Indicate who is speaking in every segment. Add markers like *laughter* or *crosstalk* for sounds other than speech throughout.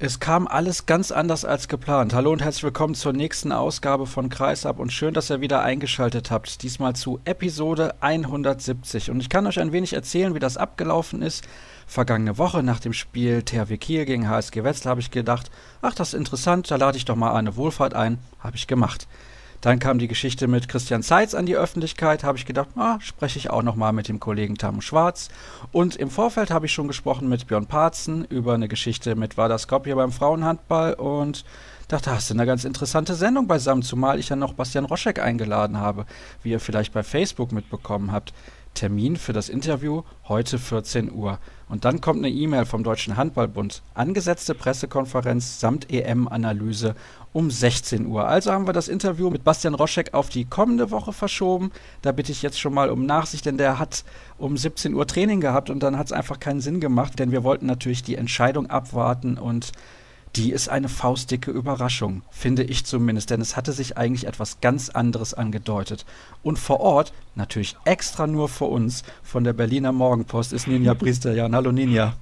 Speaker 1: Es kam alles ganz anders als geplant. Hallo und herzlich willkommen zur nächsten Ausgabe von Kreisab und schön, dass ihr wieder eingeschaltet habt. Diesmal zu Episode 170. Und ich kann euch ein wenig erzählen, wie das abgelaufen ist. Vergangene Woche nach dem Spiel THW Kiel gegen HSG Wetzlar habe ich gedacht, ach, das ist interessant, da lade ich doch mal eine Wohlfahrt ein. Habe ich gemacht. Dann kam die Geschichte mit Christian Zeitz an die Öffentlichkeit. Habe ich gedacht, ah, spreche ich auch nochmal mit dem Kollegen Tamu Schwarz. Und im Vorfeld habe ich schon gesprochen mit Björn Parzen über eine Geschichte mit Vardar Skopje beim Frauenhandball und dachte, hast du eine ganz interessante Sendung beisammen, zumal ich ja noch Bastian Roschek eingeladen habe, wie ihr vielleicht bei Facebook mitbekommen habt. Termin für das Interview heute 14 Uhr. Und dann kommt eine E-Mail vom Deutschen Handballbund. Angesetzte Pressekonferenz samt EM-Analyse um 16 Uhr. Also haben wir das Interview mit Bastian Roschek auf die kommende Woche verschoben. Da bitte ich jetzt schon mal um Nachsicht, denn der hat um 17 Uhr Training gehabt und dann hat es einfach keinen Sinn gemacht, denn wir wollten natürlich die Entscheidung abwarten und die ist eine faustdicke Überraschung, finde ich zumindest, denn es hatte sich eigentlich etwas ganz anderes angedeutet. Und vor Ort, natürlich extra nur für uns, von der Berliner Morgenpost ist Ninja *laughs* Priesterjan. Hallo Ninja.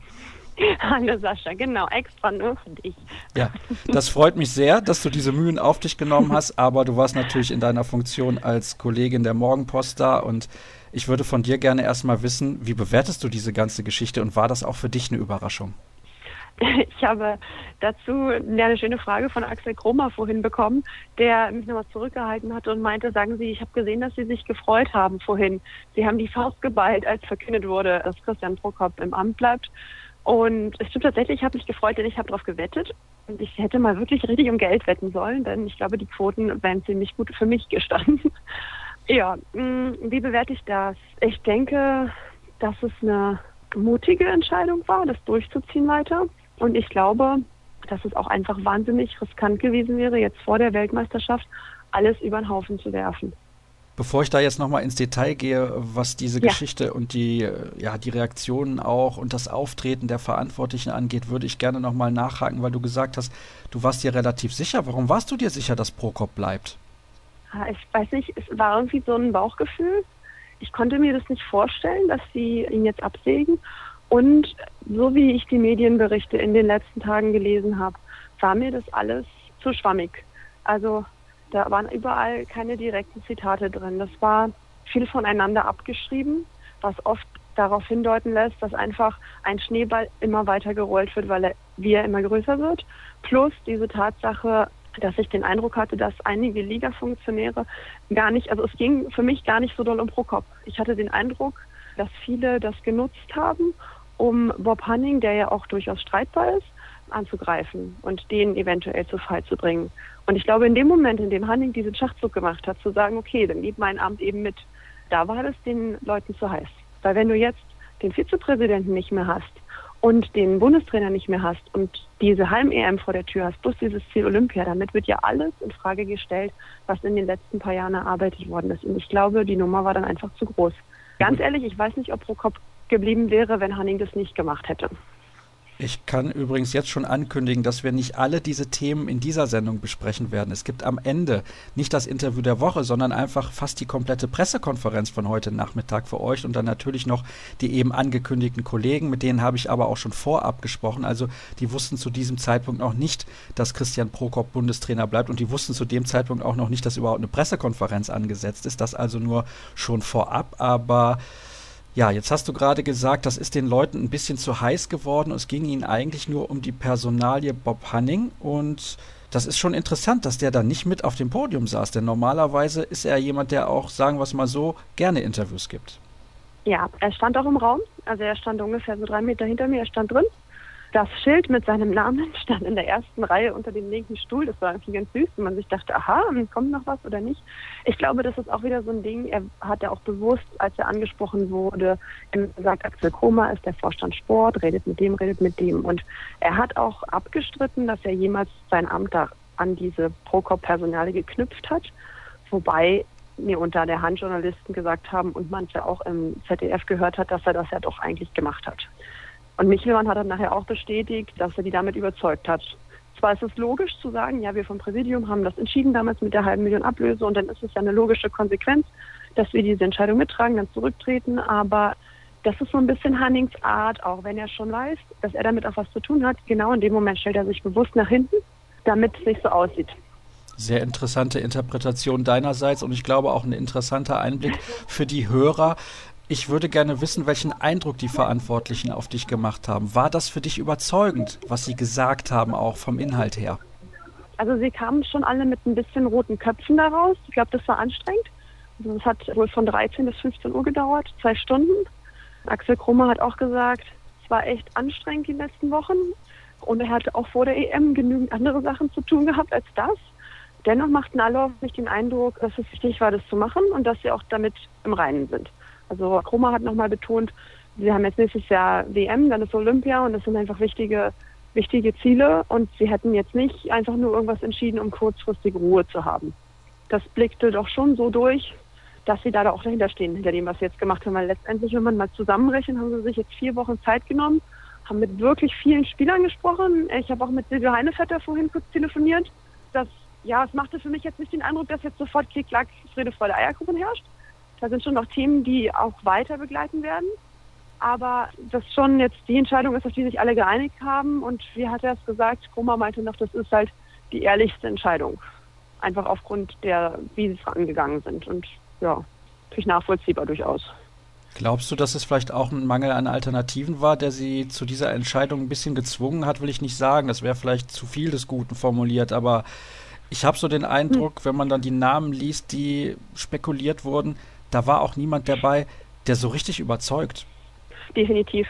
Speaker 2: Hallo Sascha, genau, extra nur für dich.
Speaker 1: Ja, das freut mich sehr, dass du diese Mühen auf dich genommen hast, *laughs* aber du warst natürlich in deiner Funktion als Kollegin der Morgenpost da und ich würde von dir gerne erstmal wissen, wie bewertest du diese ganze Geschichte und war das auch für dich eine Überraschung? *laughs*
Speaker 2: Ich habe dazu eine schöne Frage von Axel Kromer vorhin bekommen, der mich nochmal zurückgehalten hat und meinte, sagen Sie, ich habe gesehen, dass Sie sich gefreut haben vorhin. Sie haben die Faust geballt, als verkündet wurde, dass Christian Prokop im Amt bleibt. Und es stimmt tatsächlich, ich habe mich gefreut, denn ich habe darauf gewettet. Und ich hätte mal wirklich richtig um Geld wetten sollen, denn ich glaube, die Quoten wären ziemlich gut für mich gestanden. *laughs* ja, mm, wie bewerte ich das? Ich denke, dass es eine mutige Entscheidung war, das durchzuziehen weiter. Und ich glaube, dass es auch einfach wahnsinnig riskant gewesen wäre, jetzt vor der Weltmeisterschaft alles über den Haufen zu werfen.
Speaker 1: Bevor ich da jetzt nochmal ins Detail gehe, was diese ja. Geschichte und die, ja, die Reaktionen auch und das Auftreten der Verantwortlichen angeht, würde ich gerne nochmal nachhaken, weil du gesagt hast, du warst dir relativ sicher. Warum warst du dir sicher, dass Prokop bleibt?
Speaker 2: Ah, ich weiß nicht, es war irgendwie so ein Bauchgefühl. Ich konnte mir das nicht vorstellen, dass sie ihn jetzt absägen. Und so wie ich die Medienberichte in den letzten Tagen gelesen habe, war mir das alles zu schwammig. Also da waren überall keine direkten Zitate drin. Das war viel voneinander abgeschrieben, was oft darauf hindeuten lässt, dass einfach ein Schneeball immer weiter gerollt wird, weil er, wie er immer größer wird. Plus diese Tatsache, dass ich den Eindruck hatte, dass einige Liga-Funktionäre gar nicht, also es ging für mich gar nicht so doll um Prokop. Ich hatte den Eindruck, dass viele das genutzt haben um Bob Hanning, der ja auch durchaus streitbar ist, anzugreifen und den eventuell zu Fall zu bringen. Und ich glaube, in dem Moment, in dem Hanning diesen Schachzug gemacht hat, zu sagen, okay, dann gib mein Amt eben mit, da war das den Leuten zu heiß. Weil wenn du jetzt den Vizepräsidenten nicht mehr hast und den Bundestrainer nicht mehr hast und diese Heim-EM vor der Tür hast, plus dieses Ziel Olympia, damit wird ja alles in Frage gestellt, was in den letzten paar Jahren erarbeitet worden ist. Und ich glaube, die Nummer war dann einfach zu groß. Ganz ehrlich, ich weiß nicht, ob Prokop geblieben wäre, wenn Hanning das nicht gemacht hätte.
Speaker 1: Ich kann übrigens jetzt schon ankündigen, dass wir nicht alle diese Themen in dieser Sendung besprechen werden. Es gibt am Ende nicht das Interview der Woche, sondern einfach fast die komplette Pressekonferenz von heute Nachmittag für euch und dann natürlich noch die eben angekündigten Kollegen, mit denen habe ich aber auch schon vorab gesprochen. Also die wussten zu diesem Zeitpunkt noch nicht, dass Christian Prokop Bundestrainer bleibt und die wussten zu dem Zeitpunkt auch noch nicht, dass überhaupt eine Pressekonferenz angesetzt ist. Das also nur schon vorab, aber ja, jetzt hast du gerade gesagt, das ist den Leuten ein bisschen zu heiß geworden. Es ging ihnen eigentlich nur um die Personalie Bob Hanning. Und das ist schon interessant, dass der da nicht mit auf dem Podium saß, denn normalerweise ist er jemand, der auch, sagen wir es mal so, gerne Interviews gibt.
Speaker 2: Ja, er stand auch im Raum, also er stand ungefähr so drei Meter hinter mir, er stand drin das Schild mit seinem Namen *laughs* stand in der ersten Reihe unter dem linken Stuhl. Das war irgendwie ganz süß. Und man sich dachte, aha, kommt noch was oder nicht. Ich glaube, das ist auch wieder so ein Ding. Er hat ja auch bewusst, als er angesprochen wurde, gesagt, Axel Koma ist der Vorstand Sport, redet mit dem, redet mit dem. Und er hat auch abgestritten, dass er jemals sein Amt da an diese Prokop-Personale geknüpft hat. Wobei mir unter der Hand Journalisten gesagt haben und manche auch im ZDF gehört hat, dass er das ja doch eigentlich gemacht hat. Und Michelmann hat dann nachher auch bestätigt, dass er die damit überzeugt hat. Zwar ist es logisch zu sagen, ja, wir vom Präsidium haben das entschieden damals mit der halben Million Ablöse und dann ist es ja eine logische Konsequenz, dass wir diese Entscheidung mittragen, dann zurücktreten, aber das ist so ein bisschen Hannings Art, auch wenn er schon weiß, dass er damit auch was zu tun hat. Genau in dem Moment stellt er sich bewusst nach hinten, damit es nicht so aussieht.
Speaker 1: Sehr interessante Interpretation deinerseits und ich glaube auch ein interessanter Einblick für die Hörer. Ich würde gerne wissen, welchen Eindruck die Verantwortlichen auf dich gemacht haben. War das für dich überzeugend, was sie gesagt haben, auch vom Inhalt her?
Speaker 2: Also sie kamen schon alle mit ein bisschen roten Köpfen daraus. Ich glaube, das war anstrengend. Also es hat wohl von 13 bis 15 Uhr gedauert, zwei Stunden. Axel Krummer hat auch gesagt, es war echt anstrengend die letzten Wochen. Und er hatte auch vor der EM genügend andere Sachen zu tun gehabt als das. Dennoch machten alle auf mich den Eindruck, dass es wichtig war, das zu machen und dass sie auch damit im Reinen sind. Also Krummer hat nochmal betont, sie haben jetzt nächstes Jahr WM, dann ist Olympia und das sind einfach wichtige, wichtige Ziele und sie hätten jetzt nicht einfach nur irgendwas entschieden, um kurzfristig Ruhe zu haben. Das blickte doch schon so durch, dass sie da auch dahinter stehen, hinter dem, was sie jetzt gemacht haben. Weil letztendlich, wenn man mal zusammenrechnet, haben sie sich jetzt vier Wochen Zeit genommen, haben mit wirklich vielen Spielern gesprochen. Ich habe auch mit Silvio Heinevetter vorhin kurz telefoniert. Das, ja, es machte für mich jetzt nicht den Eindruck, dass jetzt sofort Klick, Klack, Friede, Freude, Eierkuchen herrscht. Da sind schon noch Themen, die auch weiter begleiten werden. Aber das schon jetzt die Entscheidung ist, auf die sich alle geeinigt haben. Und wie hat er es gesagt? Kroma meinte noch, das ist halt die ehrlichste Entscheidung. Einfach aufgrund der, wie sie es angegangen sind. Und ja, natürlich nachvollziehbar durchaus.
Speaker 1: Glaubst du, dass es vielleicht auch ein Mangel an Alternativen war, der sie zu dieser Entscheidung ein bisschen gezwungen hat, will ich nicht sagen. Das wäre vielleicht zu viel des Guten formuliert, aber ich habe so den Eindruck, hm. wenn man dann die Namen liest, die spekuliert wurden, da war auch niemand dabei, der so richtig überzeugt.
Speaker 2: Definitiv.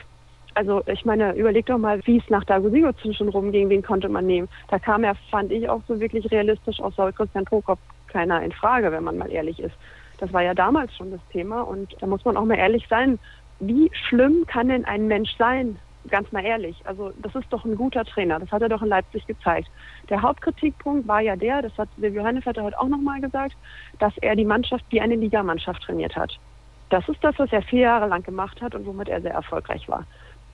Speaker 2: Also ich meine, überleg doch mal, wie es nach Dago Sigurdsson schon rumging, wen konnte man nehmen. Da kam ja, fand ich, auch so wirklich realistisch aus Christian Prokop keiner in Frage, wenn man mal ehrlich ist. Das war ja damals schon das Thema und da muss man auch mal ehrlich sein. Wie schlimm kann denn ein Mensch sein? Ganz mal ehrlich. Also das ist doch ein guter Trainer. Das hat er doch in Leipzig gezeigt. Der Hauptkritikpunkt war ja der, das hat Silvio Heinevetter heute auch nochmal gesagt, dass er die Mannschaft wie eine Ligamannschaft trainiert hat. Das ist das, was er vier Jahre lang gemacht hat und womit er sehr erfolgreich war.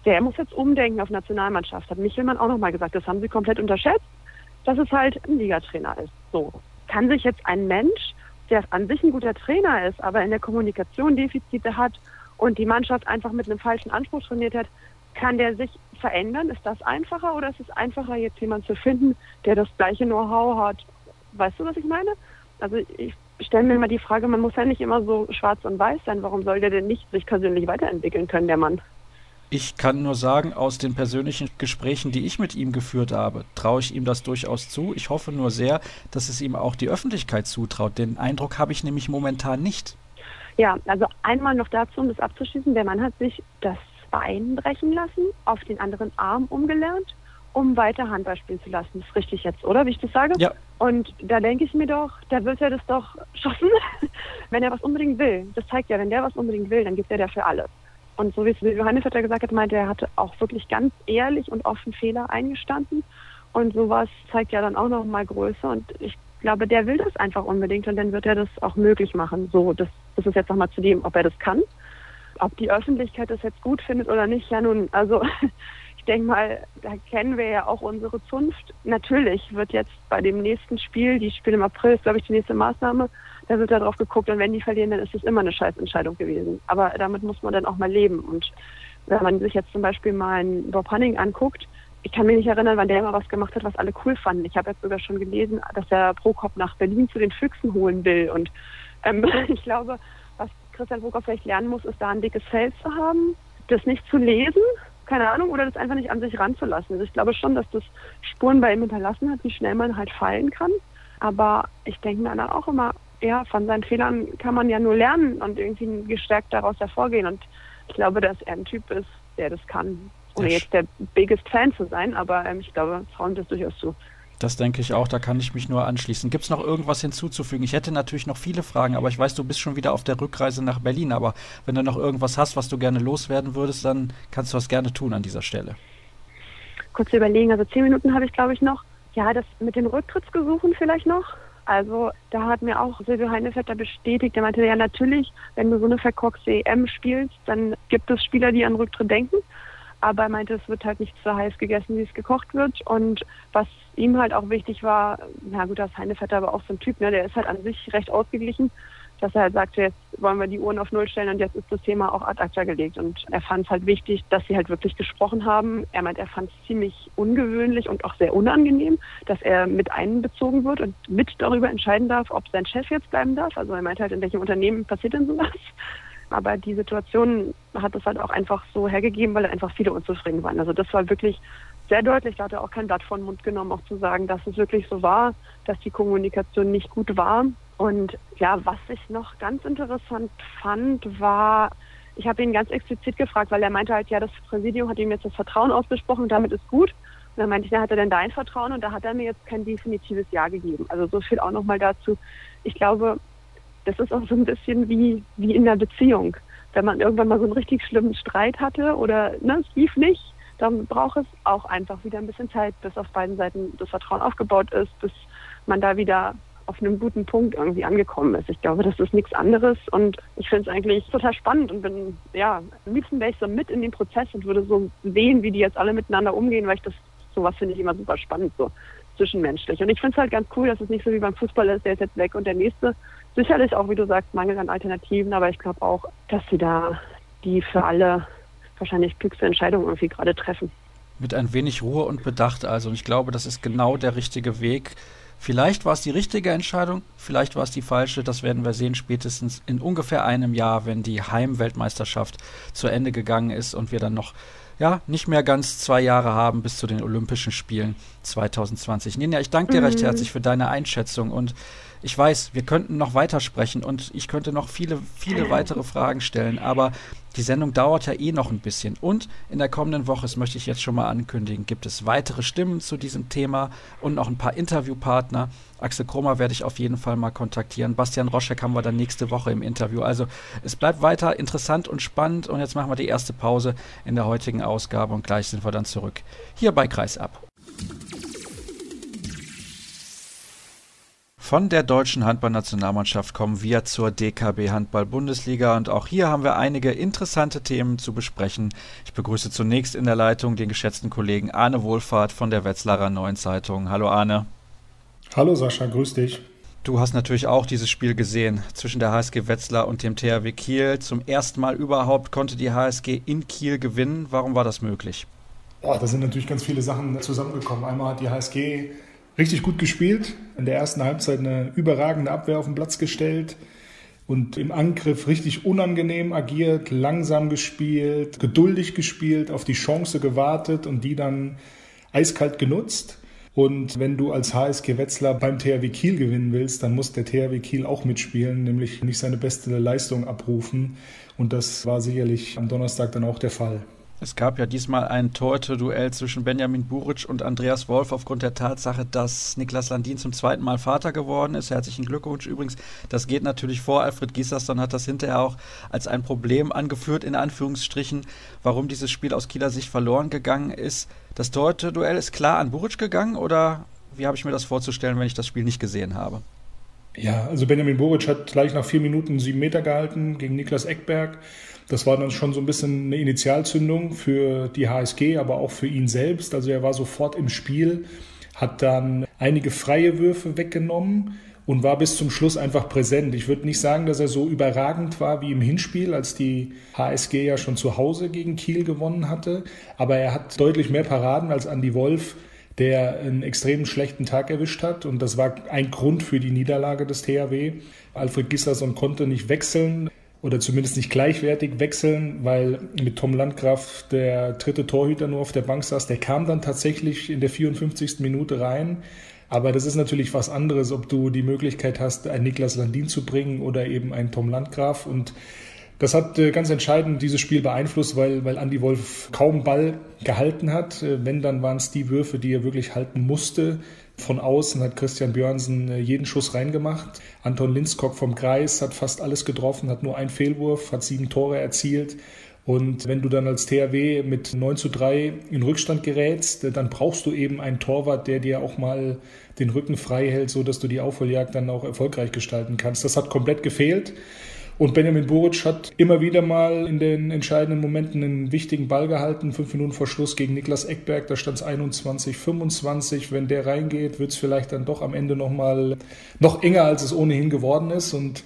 Speaker 2: Der muss jetzt umdenken auf Nationalmannschaft, hat Michelmann auch nochmal gesagt. Das haben sie komplett unterschätzt, dass es halt ein Ligatrainer ist. So. Kann sich jetzt ein Mensch, der an sich ein guter Trainer ist, aber in der Kommunikation Defizite hat und die Mannschaft einfach mit einem falschen Anspruch trainiert hat, kann der sich verändern? Ist das einfacher oder ist es einfacher, jetzt jemanden zu finden, der das gleiche Know-how hat? Weißt du, was ich meine? Also ich stelle mir immer die Frage, man muss ja nicht immer so schwarz und weiß sein. Warum soll der denn nicht sich persönlich weiterentwickeln können, der Mann?
Speaker 1: Ich kann nur sagen, aus den persönlichen Gesprächen, die ich mit ihm geführt habe, traue ich ihm das durchaus zu. Ich hoffe nur sehr, dass es ihm auch die Öffentlichkeit zutraut. Den Eindruck habe ich nämlich momentan nicht.
Speaker 2: Ja, also einmal noch dazu, um das abzuschließen. Der Mann hat sich das Bein brechen lassen, auf den anderen Arm umgelernt um weiter Handball spielen zu lassen. Das ist richtig jetzt, oder? Wie ich das sage?
Speaker 1: Ja.
Speaker 2: Und da denke ich mir doch, da wird er das doch schaffen, *laughs* wenn er was unbedingt will. Das zeigt ja, wenn der was unbedingt will, dann gibt er dafür alles. Und so wie es Johannes hat gesagt hat, meinte er hatte auch wirklich ganz ehrlich und offen Fehler eingestanden. Und sowas zeigt ja dann auch noch mal Größe. Und ich glaube, der will das einfach unbedingt und dann wird er das auch möglich machen. So, das, das ist jetzt nochmal zu dem, ob er das kann. Ob die Öffentlichkeit das jetzt gut findet oder nicht, ja nun, also *laughs* denke mal, da kennen wir ja auch unsere Zunft. Natürlich wird jetzt bei dem nächsten Spiel, die Spiel im April ist, glaube ich, die nächste Maßnahme, da wird da drauf geguckt und wenn die verlieren, dann ist es immer eine Scheißentscheidung gewesen. Aber damit muss man dann auch mal leben. Und wenn man sich jetzt zum Beispiel mal einen Bob Hanning anguckt, ich kann mich nicht erinnern, wann der immer was gemacht hat, was alle cool fanden. Ich habe jetzt sogar schon gelesen, dass er Prokop nach Berlin zu den Füchsen holen will. Und ähm, *laughs* ich glaube, Christian Prokop vielleicht lernen muss, ist da ein dickes Feld zu haben, das nicht zu lesen, keine Ahnung, oder das einfach nicht an sich ranzulassen. Also ich glaube schon, dass das Spuren bei ihm hinterlassen hat, wie schnell man halt fallen kann. Aber ich denke mir dann auch immer, ja, von seinen Fehlern kann man ja nur lernen und irgendwie gestärkt daraus hervorgehen. Und ich glaube, dass er ein Typ ist, der das kann. Ohne jetzt der biggest Fan zu sein, aber ähm, ich glaube, trauen das durchaus zu.
Speaker 1: Das denke ich auch, da kann ich mich nur anschließen. Gibt es noch irgendwas hinzuzufügen? Ich hätte natürlich noch viele Fragen, aber ich weiß, du bist schon wieder auf der Rückreise nach Berlin. Aber wenn du noch irgendwas hast, was du gerne loswerden würdest, dann kannst du das gerne tun an dieser Stelle.
Speaker 2: Kurz überlegen, also zehn Minuten habe ich, glaube ich, noch. Ja, das mit den Rücktrittsgesuchen vielleicht noch. Also da hat mir auch Silvio Heinevetter bestätigt, der meinte, ja natürlich, wenn du so eine verkorkste EM spielst, dann gibt es Spieler, die an Rücktritt denken aber er meinte, es wird halt nicht so heiß gegessen, wie es gekocht wird. Und was ihm halt auch wichtig war, na gut, das Heinevetter aber auch so ein Typ, ne, der ist halt an sich recht ausgeglichen. dass er halt sagte, jetzt wollen wir die Uhren auf Null stellen und jetzt ist das Thema auch ad acta gelegt. Und er fand es halt wichtig, dass sie halt wirklich gesprochen haben. Er meint, er fand es ziemlich ungewöhnlich und auch sehr unangenehm, dass er mit einbezogen wird und mit darüber entscheiden darf, ob sein Chef jetzt bleiben darf. Also er meint halt, in welchem Unternehmen passiert denn sowas? Aber die Situation hat es halt auch einfach so hergegeben, weil einfach viele unzufrieden waren. Also das war wirklich sehr deutlich. Da hat er auch kein Blatt vor den Mund genommen, auch zu sagen, dass es wirklich so war, dass die Kommunikation nicht gut war. Und ja, was ich noch ganz interessant fand, war, ich habe ihn ganz explizit gefragt, weil er meinte halt, ja, das Präsidium hat ihm jetzt das Vertrauen ausgesprochen und damit ist gut. Und dann meinte ich, ja, hat er denn dein Vertrauen? Und da hat er mir jetzt kein definitives Ja gegeben. Also so viel auch nochmal dazu. Ich glaube, das ist auch so ein bisschen wie, wie in der Beziehung. Wenn man irgendwann mal so einen richtig schlimmen Streit hatte oder ne, es lief nicht, dann braucht es auch einfach wieder ein bisschen Zeit, bis auf beiden Seiten das Vertrauen aufgebaut ist, bis man da wieder auf einem guten Punkt irgendwie angekommen ist. Ich glaube, das ist nichts anderes und ich finde es eigentlich total spannend und bin, ja, am liebsten wäre ich so mit in den Prozess und würde so sehen, wie die jetzt alle miteinander umgehen, weil ich das, sowas finde ich immer super spannend, so zwischenmenschlich. Und ich finde es halt ganz cool, dass es nicht so wie beim Fußball ist, der ist jetzt weg und der nächste. Sicherlich auch, wie du sagst, Mangel an Alternativen, aber ich glaube auch, dass sie da die für alle wahrscheinlich klügste Entscheidung irgendwie gerade treffen.
Speaker 1: Mit ein wenig Ruhe und Bedacht also. Und ich glaube, das ist genau der richtige Weg. Vielleicht war es die richtige Entscheidung, vielleicht war es die falsche. Das werden wir sehen spätestens in ungefähr einem Jahr, wenn die Heimweltmeisterschaft zu Ende gegangen ist und wir dann noch ja, nicht mehr ganz zwei Jahre haben bis zu den Olympischen Spielen 2020. Ninja, ich danke dir mhm. recht herzlich für deine Einschätzung und ich weiß, wir könnten noch weitersprechen und ich könnte noch viele, viele weitere Fragen stellen, aber die Sendung dauert ja eh noch ein bisschen. Und in der kommenden Woche, das möchte ich jetzt schon mal ankündigen, gibt es weitere Stimmen zu diesem Thema und noch ein paar Interviewpartner. Axel Kromer werde ich auf jeden Fall mal kontaktieren. Bastian Roschek haben wir dann nächste Woche im Interview. Also es bleibt weiter interessant und spannend. Und jetzt machen wir die erste Pause in der heutigen Ausgabe und gleich sind wir dann zurück hier bei Kreisab. Von der deutschen Handballnationalmannschaft kommen wir zur DKB Handball-Bundesliga und auch hier haben wir einige interessante Themen zu besprechen. Ich begrüße zunächst in der Leitung den geschätzten Kollegen Arne Wohlfahrt von der Wetzlarer Neuen Zeitung. Hallo Arne.
Speaker 3: Hallo Sascha, grüß dich.
Speaker 1: Du hast natürlich auch dieses Spiel gesehen zwischen der HSG Wetzlar und dem THW Kiel. Zum ersten Mal überhaupt konnte die HSG in Kiel gewinnen. Warum war das möglich?
Speaker 3: Boah, da sind natürlich ganz viele Sachen zusammengekommen. Einmal hat die HSG richtig gut gespielt. In der ersten Halbzeit eine überragende Abwehr auf den Platz gestellt und im Angriff richtig unangenehm agiert, langsam gespielt, geduldig gespielt, auf die Chance gewartet und die dann eiskalt genutzt. Und wenn du als HSG Wetzlar beim THW Kiel gewinnen willst, dann muss der THW Kiel auch mitspielen, nämlich nicht seine beste Leistung abrufen. Und das war sicherlich am Donnerstag dann auch der Fall.
Speaker 1: Es gab ja diesmal ein Torhüter-Duell zwischen Benjamin Buric und Andreas Wolf aufgrund der Tatsache, dass Niklas Landin zum zweiten Mal Vater geworden ist. Herzlichen Glückwunsch übrigens. Das geht natürlich vor. Alfred Gieslersson hat das hinterher auch als ein Problem angeführt, in Anführungsstrichen, warum dieses Spiel aus Kieler Sicht verloren gegangen ist. Das Torhüter-Duell ist klar an Buric gegangen oder wie habe ich mir das vorzustellen, wenn ich das Spiel nicht gesehen habe?
Speaker 3: Ja, also Benjamin Boric hat gleich nach vier Minuten sieben Meter gehalten gegen Niklas Eckberg. Das war dann schon so ein bisschen eine Initialzündung für die HSG, aber auch für ihn selbst. Also er war sofort im Spiel, hat dann einige freie Würfe weggenommen und war bis zum Schluss einfach präsent. Ich würde nicht sagen, dass er so überragend war wie im Hinspiel, als die HSG ja schon zu Hause gegen Kiel gewonnen hatte, aber er hat deutlich mehr Paraden als Andy Wolf, der einen extrem schlechten Tag erwischt hat und das war ein Grund für die Niederlage des THW. Alfred Gislason konnte nicht wechseln oder zumindest nicht gleichwertig wechseln, weil mit Tom Landgraf der dritte Torhüter nur auf der Bank saß. Der kam dann tatsächlich in der 54. Minute rein. Aber das ist natürlich was anderes, ob du die Möglichkeit hast, einen Niklas Landin zu bringen oder eben einen Tom Landgraf. Und das hat äh, ganz entscheidend dieses Spiel beeinflusst, weil, weil Andy Wolf kaum Ball gehalten hat. Äh, wenn, dann waren es die Würfe, die er wirklich halten musste. Von außen hat Christian Björnsen äh, jeden Schuss reingemacht. Anton Linskog vom Kreis hat fast alles getroffen, hat nur einen Fehlwurf, hat sieben Tore erzielt. Und wenn du dann als THW mit 9 zu 3 in Rückstand gerätst, dann brauchst du eben einen Torwart, der dir auch mal den Rücken frei hält, so dass du die Aufholjagd dann auch erfolgreich gestalten kannst. Das hat komplett gefehlt. Und Benjamin Buric hat immer wieder mal in den entscheidenden Momenten einen wichtigen Ball gehalten. Fünf Minuten vor Schluss gegen Niklas Eckberg, da stand es 21, 25. Wenn der reingeht, wird es vielleicht dann doch am Ende noch mal noch enger, als es ohnehin geworden ist. Und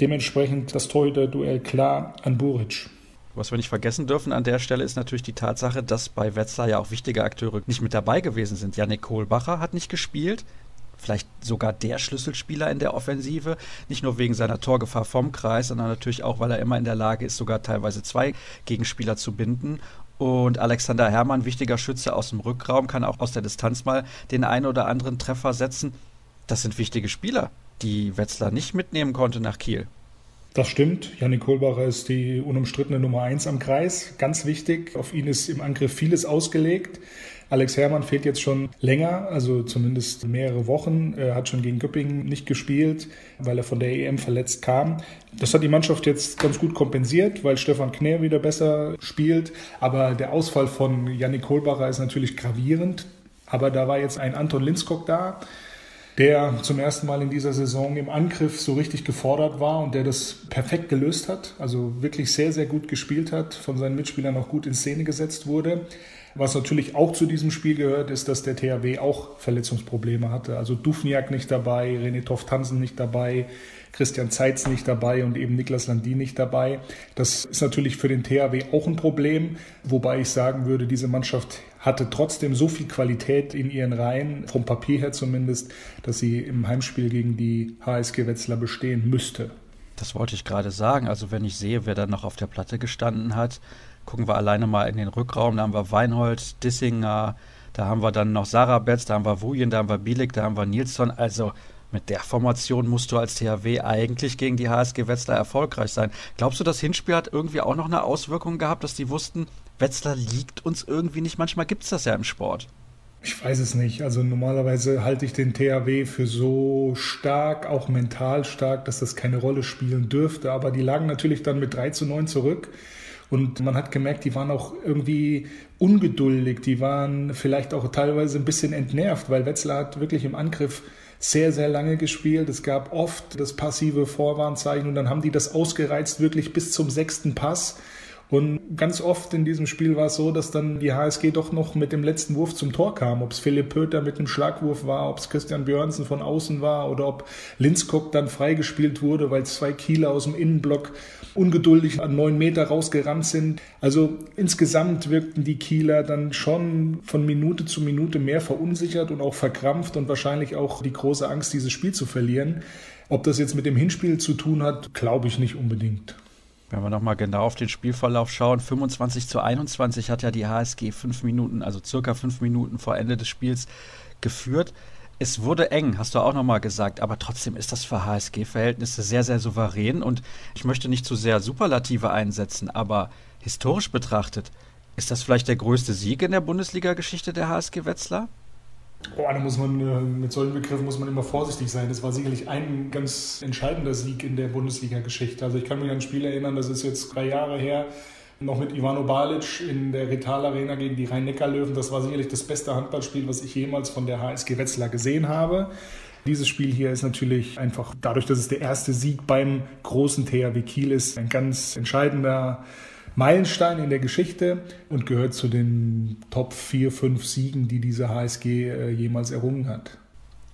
Speaker 3: Dementsprechend das Torhüter-Duell klar an Buric.
Speaker 1: Was wir nicht vergessen dürfen an der Stelle ist natürlich die Tatsache, dass bei Wetzlar ja auch wichtige Akteure nicht mit dabei gewesen sind. Janik Kohlbacher hat nicht gespielt, vielleicht sogar der Schlüsselspieler in der Offensive, nicht nur wegen seiner Torgefahr vom Kreis, sondern natürlich auch, weil er immer in der Lage ist, sogar teilweise zwei Gegenspieler zu binden. Und Alexander Herrmann, wichtiger Schütze aus dem Rückraum, kann auch aus der Distanz mal den einen oder anderen Treffer setzen. Das sind wichtige Spieler, die Wetzlar nicht mitnehmen konnte nach Kiel.
Speaker 3: Das stimmt. Janik Kohlbacher ist die unumstrittene Nummer eins am Kreis. Ganz wichtig. Auf ihn ist im Angriff vieles ausgelegt. Alex Herrmann fehlt jetzt schon länger, also zumindest mehrere Wochen. Er hat schon gegen Göppingen nicht gespielt, weil er von der EM verletzt kam. Das hat die Mannschaft jetzt ganz gut kompensiert, weil Stefan Knär wieder besser spielt. Aber der Ausfall von Janik Kohlbacher ist natürlich gravierend. Aber da war jetzt ein Anton Linskog da, der zum ersten Mal in dieser Saison im Angriff so richtig gefordert war und der das perfekt gelöst hat. Also wirklich sehr, sehr gut gespielt hat, von seinen Mitspielern auch gut in Szene gesetzt wurde. Was natürlich auch zu diesem Spiel gehört, ist, dass der THW auch Verletzungsprobleme hatte. Also Dufniak nicht dabei, René Toft-Hansen nicht dabei, Christian Zeitz nicht dabei und eben Niklas Landin nicht dabei. Das ist natürlich für den THW auch ein Problem, wobei ich sagen würde, diese Mannschaft hatte trotzdem so viel Qualität in ihren Reihen, vom Papier her zumindest, dass sie im Heimspiel gegen die HSG Wetzlar bestehen müsste.
Speaker 1: Das wollte ich gerade sagen. Also wenn ich sehe, wer da noch auf der Platte gestanden hat, gucken wir alleine mal in den Rückraum. Da haben wir Weinhold, Dissinger, da haben wir dann noch Sarah Betz, da haben wir Wujen, da haben wir Bielik, da haben wir Nilsson. Also mit der Formation musst du als THW eigentlich gegen die HSG Wetzlar erfolgreich sein. Glaubst du, das Hinspiel hat irgendwie auch noch eine Auswirkung gehabt, dass die wussten, Wetzlar liegt uns irgendwie nicht? Manchmal gibt es das ja im Sport.
Speaker 3: Ich weiß es nicht. Also normalerweise halte ich den THW für so stark, auch mental stark, dass das keine Rolle spielen dürfte. Aber die lagen natürlich dann mit 3 zu 9 zurück. Und man hat gemerkt, die waren auch irgendwie ungeduldig. Die waren vielleicht auch teilweise ein bisschen entnervt, weil Wetzlar hat wirklich im Angriff sehr, sehr lange gespielt. Es gab oft das passive Vorwarnzeichen und dann haben die das ausgereizt wirklich bis zum sechsten Pass. Und ganz oft in diesem Spiel war es so, dass dann die HSG doch noch mit dem letzten Wurf zum Tor kam. Ob es Philipp Pöter mit einem Schlagwurf war, ob es Christian Björnsen von außen war oder ob Linskog dann freigespielt wurde, weil zwei Kieler aus dem Innenblock ungeduldig an neun Meter rausgerannt sind. Also insgesamt wirkten die Kieler dann schon von Minute zu Minute mehr verunsichert und auch verkrampft und wahrscheinlich auch die große Angst, dieses Spiel zu verlieren. Ob das jetzt mit dem Hinspiel zu tun hat, glaube ich nicht unbedingt.
Speaker 1: Wenn wir nochmal genau auf den Spielverlauf schauen, 25 zu 21 hat ja die HSG fünf Minuten, also circa fünf Minuten vor Ende des Spiels geführt. Es wurde eng, hast du auch nochmal gesagt, aber trotzdem ist das für HSG-Verhältnisse sehr, sehr souverän und ich möchte nicht zu sehr Superlative einsetzen, aber historisch betrachtet, ist das vielleicht der größte Sieg in der Bundesliga-Geschichte der HSG Wetzlar?
Speaker 3: Oh, da muss man, äh, mit solchen Begriffen muss man immer vorsichtig sein. Das war sicherlich ein ganz entscheidender Sieg in der Bundesliga-Geschichte. Also ich kann mich an ein Spiel erinnern, das ist jetzt drei Jahre her, noch mit Ivano Balic in der Rital Arena gegen die Rhein-Neckar-Löwen. Das war sicherlich das beste Handballspiel, was ich jemals von der HSG Wetzlar gesehen habe. Dieses Spiel hier ist natürlich einfach dadurch, dass es der erste Sieg beim großen THW Kiel ist, ein ganz entscheidender Meilenstein in der Geschichte und gehört zu den Top 4, 5 Siegen, die diese HSG äh, jemals errungen hat.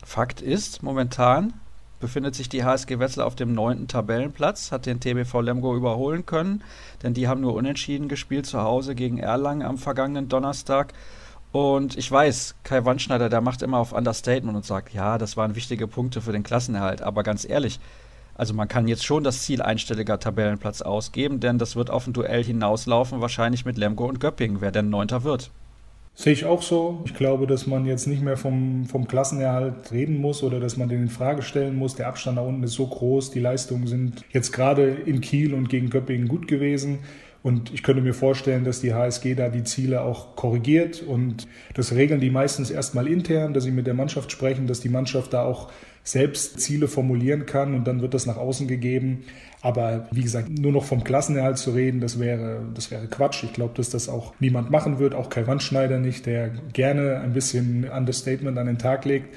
Speaker 1: Fakt ist, momentan befindet sich die HSG Wetzlar auf dem neunten Tabellenplatz, hat den TBV Lemgo überholen können, denn die haben nur unentschieden gespielt zu Hause gegen Erlangen am vergangenen Donnerstag. Und ich weiß, Kai Wandschneider, der macht immer auf Understatement und sagt, ja, das waren wichtige Punkte für den Klassenerhalt. Aber ganz ehrlich, also man kann jetzt schon das Ziel einstelliger Tabellenplatz ausgeben, denn das wird auf ein Duell hinauslaufen, wahrscheinlich mit Lemgo und Göppingen, wer denn Neunter wird.
Speaker 3: Sehe ich auch so. Ich glaube, dass man jetzt nicht mehr vom, vom Klassenerhalt reden muss oder dass man den in Frage stellen muss. Der Abstand da unten ist so groß. Die Leistungen sind jetzt gerade in Kiel und gegen Göppingen gut gewesen. Und ich könnte mir vorstellen, dass die HSG da die Ziele auch korrigiert. Und das regeln die meistens erstmal intern, dass sie mit der Mannschaft sprechen, dass die Mannschaft da auch selbst Ziele formulieren kann und dann wird das nach außen gegeben. Aber wie gesagt, nur noch vom Klassenerhalt zu reden, das wäre, das wäre Quatsch. Ich glaube, dass das auch niemand machen wird, auch Kai Wandschneider nicht, der gerne ein bisschen Understatement an den Tag legt.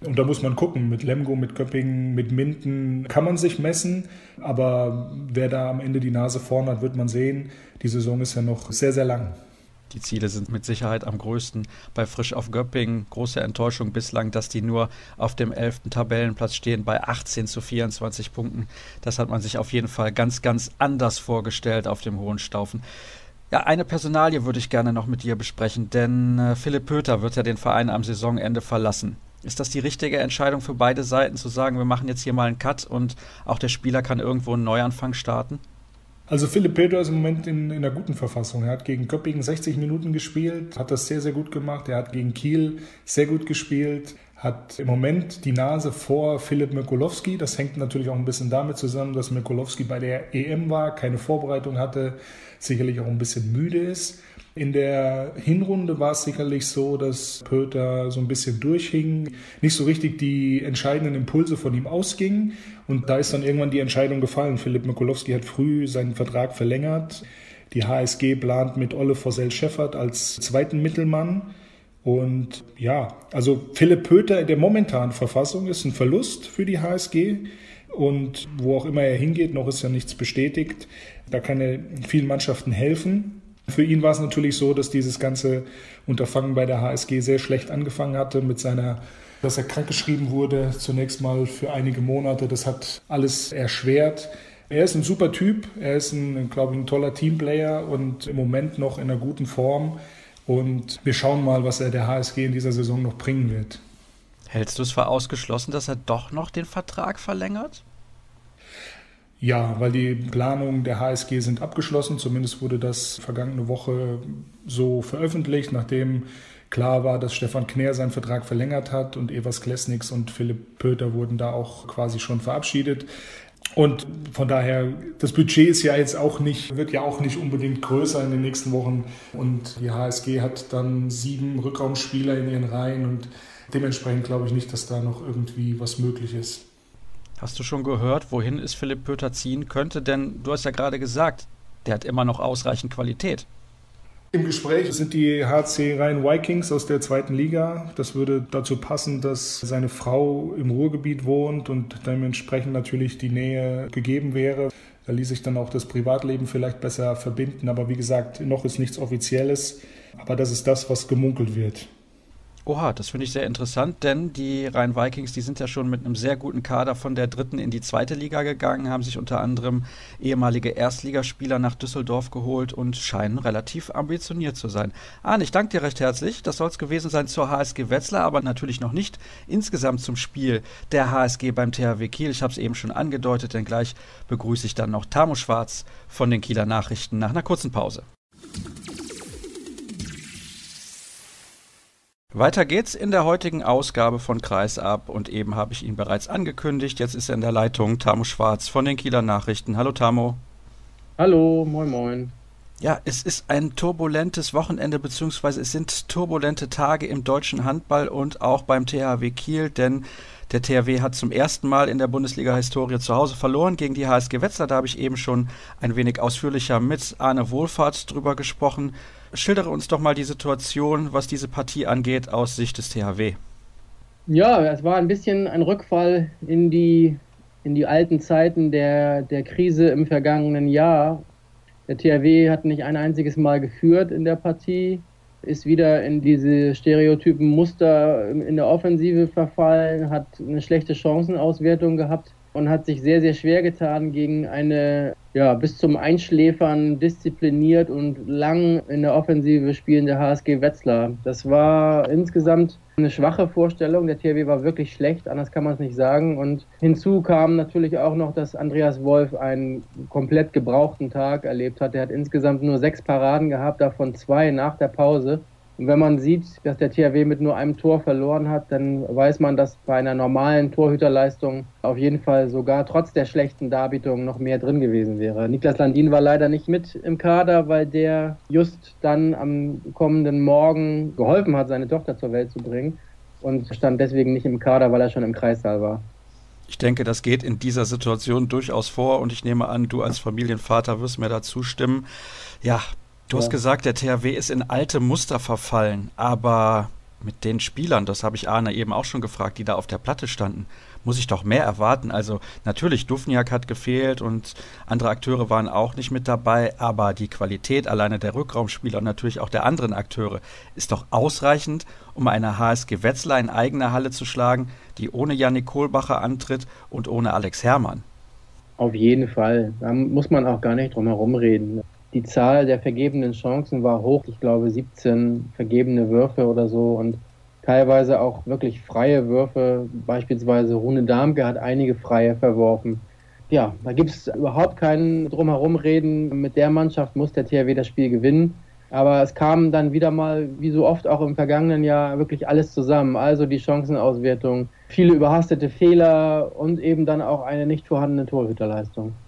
Speaker 3: Und da muss man gucken, mit Lemgo, mit Köppingen, mit Minden kann man sich messen, aber wer da am Ende die Nase vorn hat, wird man sehen. Die Saison ist ja noch sehr, sehr lang.
Speaker 1: Die Ziele sind mit Sicherheit am größten bei Frisch auf Göppingen. Große Enttäuschung bislang, dass die nur auf dem 11. Tabellenplatz stehen bei 18 zu 24 Punkten. Das hat man sich auf jeden Fall ganz, ganz anders vorgestellt auf dem Hohen Staufen. Ja, eine Personalie würde ich gerne noch mit dir besprechen, denn äh, Philipp Pöter wird ja den Verein am Saisonende verlassen. Ist das die richtige Entscheidung für beide Seiten, zu sagen, wir machen jetzt hier mal einen Cut und auch der Spieler kann irgendwo einen Neuanfang starten?
Speaker 3: Also Philipp Peter ist im Moment in, in einer guten Verfassung. Er hat gegen Köppingen 60 Minuten gespielt, hat das sehr, sehr gut gemacht. Er hat gegen Kiel sehr gut gespielt, hat im Moment die Nase vor Philipp Mikulowski. Das hängt natürlich auch ein bisschen damit zusammen, dass Mikulowski bei der EM war, keine Vorbereitung hatte, sicherlich auch ein bisschen müde ist. In der Hinrunde war es sicherlich so, dass Pöter so ein bisschen durchhing, nicht so richtig die entscheidenden Impulse von ihm ausgingen. Und da ist dann irgendwann die Entscheidung gefallen. Philipp Mikulowski hat früh seinen Vertrag verlängert. Die HSG plant mit Olle Forsell-Scheffert als zweiten Mittelmann. Und ja, also Philipp Pöter in der momentanen Verfassung ist ein Verlust für die HSG. Und wo auch immer er hingeht, noch ist ja nichts bestätigt. Da kann er vielen Mannschaften helfen. Für ihn war es natürlich so, dass dieses ganze Unterfangen bei der HSG sehr schlecht angefangen hatte mit seiner, dass er krankgeschrieben wurde, zunächst mal für einige Monate. Das hat alles erschwert. Er ist ein super Typ, er ist ein, glaube ich, ein toller Teamplayer und im Moment noch in einer guten Form. Und wir schauen mal, was er der HSG in dieser Saison noch bringen wird.
Speaker 1: Hältst du es für ausgeschlossen, dass er doch noch den Vertrag verlängert?
Speaker 3: Ja, weil die Planungen der HSG sind abgeschlossen. Zumindest wurde das vergangene Woche so veröffentlicht, nachdem klar war, dass Stefan Knär seinen Vertrag verlängert hat und Evas Klesniks und Philipp Pöter wurden da auch quasi schon verabschiedet. Und von daher, das Budget ist ja jetzt auch nicht, wird ja auch nicht unbedingt größer in den nächsten Wochen. Und die HSG hat dann sieben Rückraumspieler in ihren Reihen und dementsprechend glaube ich nicht, dass da noch irgendwie was möglich ist.
Speaker 1: Hast du schon gehört, wohin es Philipp Pöter ziehen könnte? Denn du hast ja gerade gesagt, der hat immer noch ausreichend Qualität.
Speaker 3: Im Gespräch sind die HC Rhein Vikings aus der zweiten Liga. Das würde dazu passen, dass seine Frau im Ruhrgebiet wohnt und dementsprechend natürlich die Nähe gegeben wäre. Da ließ sich dann auch das Privatleben vielleicht besser verbinden. Aber wie gesagt, noch ist nichts Offizielles. Aber das ist das, was gemunkelt wird.
Speaker 1: Oha, das finde ich sehr interessant, denn die Rhein-Vikings, die sind ja schon mit einem sehr guten Kader von der dritten in die zweite Liga gegangen, haben sich unter anderem ehemalige Erstligaspieler nach Düsseldorf geholt und scheinen relativ ambitioniert zu sein. Arne, ich danke dir recht herzlich. Das soll es gewesen sein zur HSG Wetzlar, aber natürlich noch nicht insgesamt zum Spiel der HSG beim THW Kiel. Ich habe es eben schon angedeutet, denn gleich begrüße ich dann noch Tamo Schwarz von den Kieler Nachrichten nach einer kurzen Pause. Weiter geht's in der heutigen Ausgabe von Kreisab und eben habe ich ihn bereits angekündigt. Jetzt ist er in der Leitung Tamo Schwarz von den Kieler Nachrichten. Hallo Tamo.
Speaker 4: Hallo, moin moin.
Speaker 1: Ja, es ist ein turbulentes Wochenende, beziehungsweise es sind turbulente Tage im deutschen Handball und auch beim THW Kiel, denn der THW hat zum ersten Mal in der Bundesliga-Historie zu Hause verloren gegen die HSG Wetzlar. Da habe ich eben schon ein wenig ausführlicher mit Arne Wohlfahrt drüber gesprochen. Schildere uns doch mal die Situation, was diese Partie angeht, aus Sicht des THW.
Speaker 4: Ja, es war ein bisschen ein Rückfall in die, in die alten Zeiten der, der Krise im vergangenen Jahr. Der THW hat nicht ein einziges Mal geführt in der Partie, ist wieder in diese stereotypen Muster in der Offensive verfallen, hat eine schlechte Chancenauswertung gehabt und hat sich sehr, sehr schwer getan gegen eine ja, bis zum Einschläfern diszipliniert und lang in der Offensive spielende HSG Wetzlar. Das war insgesamt eine schwache Vorstellung. Der THW war wirklich schlecht, anders kann man es nicht sagen. Und hinzu kam natürlich auch noch, dass Andreas Wolf einen komplett gebrauchten Tag erlebt hat. Er hat insgesamt nur sechs Paraden gehabt, davon zwei nach der Pause. Und wenn man sieht, dass der THW mit nur einem Tor verloren hat, dann weiß man, dass bei einer normalen Torhüterleistung auf jeden Fall sogar trotz der schlechten Darbietung noch mehr drin gewesen wäre. Niklas Landin war leider nicht mit im Kader, weil der just dann am kommenden Morgen geholfen hat, seine Tochter zur Welt zu bringen und stand deswegen nicht im Kader, weil er schon im Kreissaal war.
Speaker 1: Ich denke, das geht in dieser Situation durchaus vor und ich nehme an, du als Familienvater wirst mir da zustimmen. Ja, Du hast gesagt, der THW ist in alte Muster verfallen, aber mit den Spielern, das habe ich Arne eben auch schon gefragt, die da auf der Platte standen, muss ich doch mehr erwarten. Also natürlich, Dufniak hat gefehlt und andere Akteure waren auch nicht mit dabei, aber die Qualität alleine der Rückraumspieler und natürlich auch der anderen Akteure ist doch ausreichend, um eine HSG Wetzlar in eigener Halle zu schlagen, die ohne Janik Kohlbacher antritt und ohne Alex Herrmann.
Speaker 4: Auf jeden Fall. Da muss man auch gar nicht drum herum reden. Die Zahl der vergebenen Chancen war hoch. Ich glaube 17 vergebene Würfe oder so und teilweise auch wirklich freie Würfe. Beispielsweise Rune Darmke hat einige freie verworfen. Ja, da gibt es überhaupt keinen Drumherumreden. Mit der Mannschaft muss der THW das Spiel gewinnen. Aber es kam dann wieder mal, wie so oft auch im vergangenen Jahr, wirklich alles zusammen. Also die Chancenauswertung, viele überhastete Fehler und eben dann auch eine nicht vorhandene Torhüterleistung.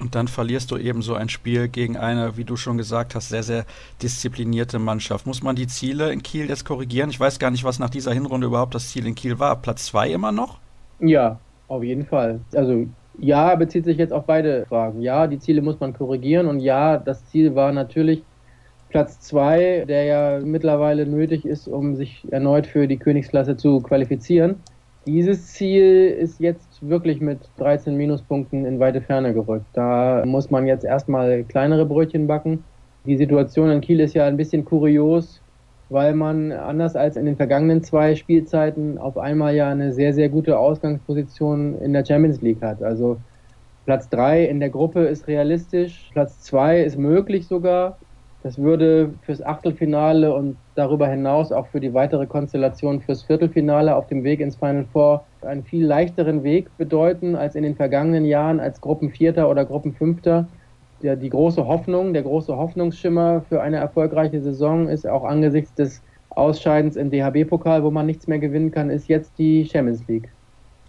Speaker 1: Und dann verlierst du eben so ein Spiel gegen eine, wie du schon gesagt hast, sehr, sehr disziplinierte Mannschaft. Muss man die Ziele in Kiel jetzt korrigieren? Ich weiß gar nicht, was nach dieser Hinrunde überhaupt das Ziel in Kiel war. Platz zwei immer noch?
Speaker 4: Ja, auf jeden Fall. Also ja, bezieht sich jetzt auf beide Fragen. Ja, die Ziele muss man korrigieren und ja, das Ziel war natürlich Platz zwei, der ja mittlerweile nötig ist, um sich erneut für die Königsklasse zu qualifizieren. Dieses Ziel ist jetzt wirklich mit 13 Minuspunkten in weite Ferne gerückt. Da muss man jetzt erstmal kleinere Brötchen backen. Die Situation in Kiel ist ja ein bisschen kurios, weil man anders als in den vergangenen zwei Spielzeiten auf einmal ja eine sehr, sehr gute Ausgangsposition in der Champions League hat. Also Platz drei in der Gruppe ist realistisch, Platz zwei ist möglich sogar. Das würde fürs Achtelfinale und darüber hinaus auch für die weitere Konstellation fürs Viertelfinale auf dem Weg ins Final Four einen viel leichteren Weg bedeuten als in den vergangenen Jahren als Gruppenvierter oder Gruppenfünfter. Der, die große Hoffnung, der große Hoffnungsschimmer für eine erfolgreiche Saison ist auch angesichts des Ausscheidens im DHB-Pokal, wo man nichts mehr gewinnen kann, ist jetzt die Champions League.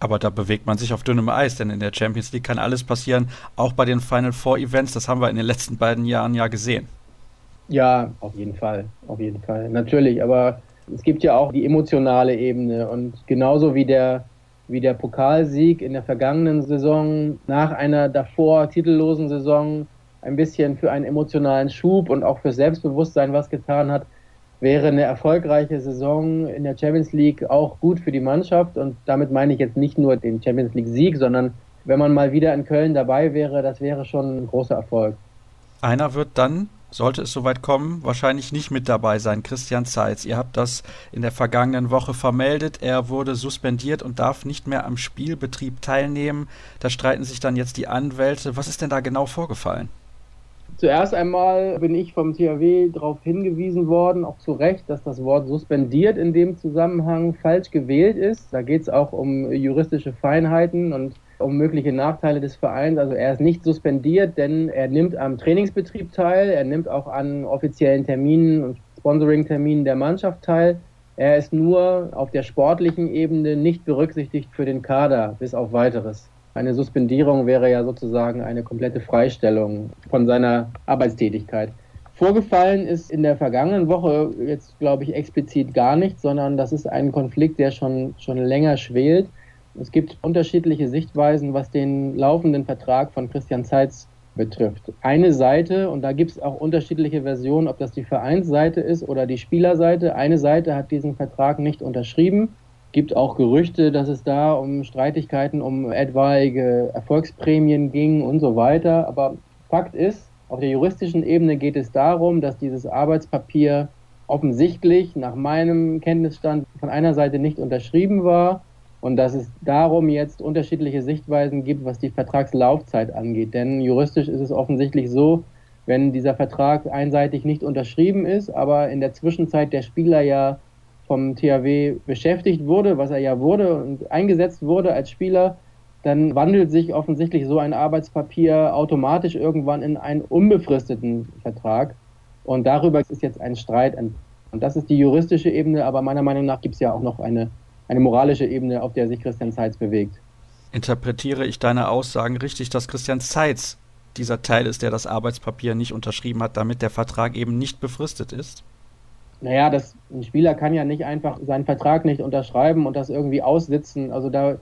Speaker 1: Aber da bewegt man sich auf dünnem Eis, denn in der Champions League kann alles passieren, auch bei den Final Four Events. Das haben wir in den letzten beiden Jahren ja gesehen.
Speaker 4: Ja, auf jeden Fall, auf jeden Fall. Natürlich, aber es gibt ja auch die emotionale Ebene und genauso wie der wie der Pokalsieg in der vergangenen Saison nach einer davor titellosen Saison ein bisschen für einen emotionalen Schub und auch für Selbstbewusstsein was getan hat, wäre eine erfolgreiche Saison in der Champions League auch gut für die Mannschaft. Und damit meine ich jetzt nicht nur den Champions League-Sieg, sondern wenn man mal wieder in Köln dabei wäre, das wäre schon ein großer Erfolg.
Speaker 1: Einer wird dann sollte es soweit kommen, wahrscheinlich nicht mit dabei sein, Christian Zeitz. Ihr habt das in der vergangenen Woche vermeldet. Er wurde suspendiert und darf nicht mehr am Spielbetrieb teilnehmen. Da streiten sich dann jetzt die Anwälte. Was ist denn da genau vorgefallen?
Speaker 4: Zuerst einmal bin ich vom THW darauf hingewiesen worden, auch zu Recht, dass das Wort suspendiert in dem Zusammenhang falsch gewählt ist. Da geht es auch um juristische Feinheiten und um mögliche Nachteile des Vereins. Also er ist nicht suspendiert, denn er nimmt am Trainingsbetrieb teil, er nimmt auch an offiziellen Terminen und Sponsoring-Terminen der Mannschaft teil. Er ist nur auf der sportlichen Ebene nicht berücksichtigt für den Kader, bis auf weiteres. Eine Suspendierung wäre ja sozusagen eine komplette Freistellung von seiner Arbeitstätigkeit. Vorgefallen ist in der vergangenen Woche jetzt, glaube ich, explizit gar nichts, sondern das ist ein Konflikt, der schon, schon länger schwelt. Es gibt unterschiedliche Sichtweisen, was den laufenden Vertrag von Christian Zeitz betrifft. Eine Seite, und da gibt es auch unterschiedliche Versionen, ob das die Vereinsseite ist oder die Spielerseite, eine Seite hat diesen Vertrag nicht unterschrieben. Gibt auch Gerüchte, dass es da um Streitigkeiten um etwaige Erfolgsprämien ging und so weiter. Aber Fakt ist, auf der juristischen Ebene geht es darum, dass dieses Arbeitspapier offensichtlich nach meinem Kenntnisstand von einer Seite nicht unterschrieben war und dass es darum jetzt unterschiedliche Sichtweisen gibt, was die Vertragslaufzeit angeht. Denn juristisch ist es offensichtlich so, wenn dieser Vertrag einseitig nicht unterschrieben ist, aber in der Zwischenzeit der Spieler ja vom THW beschäftigt wurde, was er ja wurde und eingesetzt wurde als Spieler, dann wandelt sich offensichtlich so ein Arbeitspapier automatisch irgendwann in einen unbefristeten Vertrag. Und darüber ist jetzt ein Streit. Und das ist die juristische Ebene, aber meiner Meinung nach gibt es ja auch noch eine eine moralische Ebene, auf der sich Christian Zeitz bewegt.
Speaker 1: Interpretiere ich deine Aussagen richtig, dass Christian Zeitz dieser Teil ist, der das Arbeitspapier nicht unterschrieben hat, damit der Vertrag eben nicht befristet ist?
Speaker 4: Naja, das, ein Spieler kann ja nicht einfach seinen Vertrag nicht unterschreiben und das irgendwie aussitzen. Also da,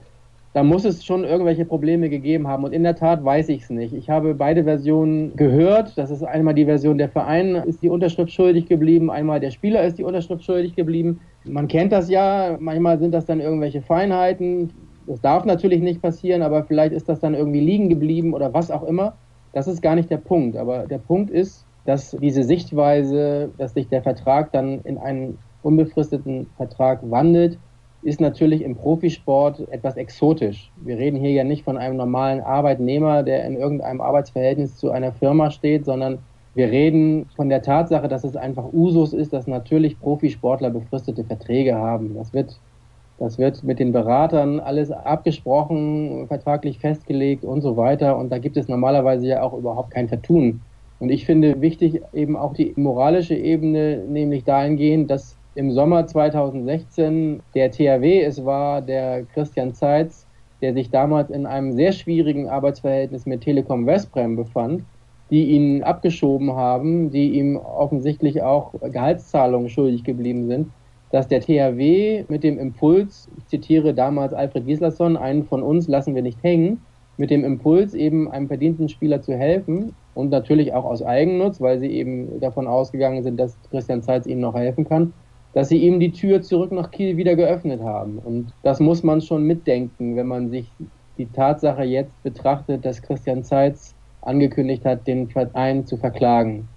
Speaker 4: da muss es schon irgendwelche Probleme gegeben haben. Und in der Tat weiß ich es nicht. Ich habe beide Versionen gehört. Das ist einmal die Version der Verein ist die Unterschrift schuldig geblieben, einmal der Spieler ist die Unterschrift schuldig geblieben. Man kennt das ja, manchmal sind das dann irgendwelche Feinheiten. Das darf natürlich nicht passieren, aber vielleicht ist das dann irgendwie liegen geblieben oder was auch immer. Das ist gar nicht der Punkt. Aber der Punkt ist, dass diese Sichtweise, dass sich der Vertrag dann in einen unbefristeten Vertrag wandelt, ist natürlich im Profisport etwas exotisch. Wir reden hier ja nicht von einem normalen Arbeitnehmer, der in irgendeinem Arbeitsverhältnis zu einer Firma steht, sondern wir reden von der Tatsache, dass es einfach Usus ist, dass natürlich Profisportler befristete Verträge haben. Das wird, das wird mit den Beratern alles abgesprochen, vertraglich festgelegt und so weiter. Und da gibt es normalerweise ja auch überhaupt kein Vertun. Und ich finde wichtig eben auch die moralische Ebene, nämlich dahingehend, dass im Sommer 2016 der THW es war, der Christian Zeitz, der sich damals in einem sehr schwierigen Arbeitsverhältnis mit Telekom Westbrem befand, die ihn abgeschoben haben, die ihm offensichtlich auch Gehaltszahlungen schuldig geblieben sind, dass der THW mit dem Impuls, ich zitiere damals Alfred Gislason, einen von uns lassen wir nicht hängen, mit dem Impuls eben einem verdienten Spieler zu helfen und natürlich auch aus Eigennutz, weil sie eben davon ausgegangen sind, dass Christian Zeitz ihnen noch helfen kann, dass sie ihm die Tür zurück nach Kiel wieder geöffnet haben. Und das muss man schon mitdenken, wenn man sich die Tatsache jetzt betrachtet, dass Christian Zeitz angekündigt hat, den Verein zu verklagen.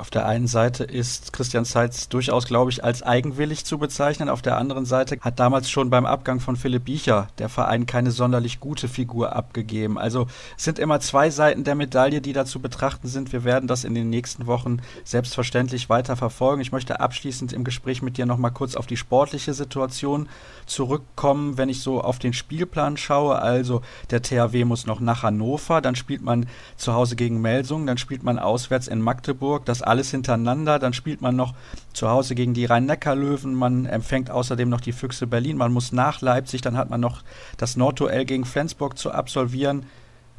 Speaker 1: Auf der einen Seite ist Christian Seitz durchaus, glaube ich, als eigenwillig zu bezeichnen. Auf der anderen Seite hat damals schon beim Abgang von Philipp Biecher der Verein keine sonderlich gute Figur abgegeben. Also es sind immer zwei Seiten der Medaille, die da zu betrachten sind. Wir werden das in den nächsten Wochen selbstverständlich weiter verfolgen. Ich möchte abschließend im Gespräch mit dir nochmal kurz auf die sportliche Situation zurückkommen, wenn ich so auf den Spielplan schaue. Also der THW muss noch nach Hannover, dann spielt man zu Hause gegen Melsungen, dann spielt man auswärts in Magdeburg. Das alles hintereinander. Dann spielt man noch zu Hause gegen die Rhein-Neckar-Löwen. Man empfängt außerdem noch die Füchse Berlin. Man muss nach Leipzig. Dann hat man noch das Nordduell gegen Flensburg zu absolvieren.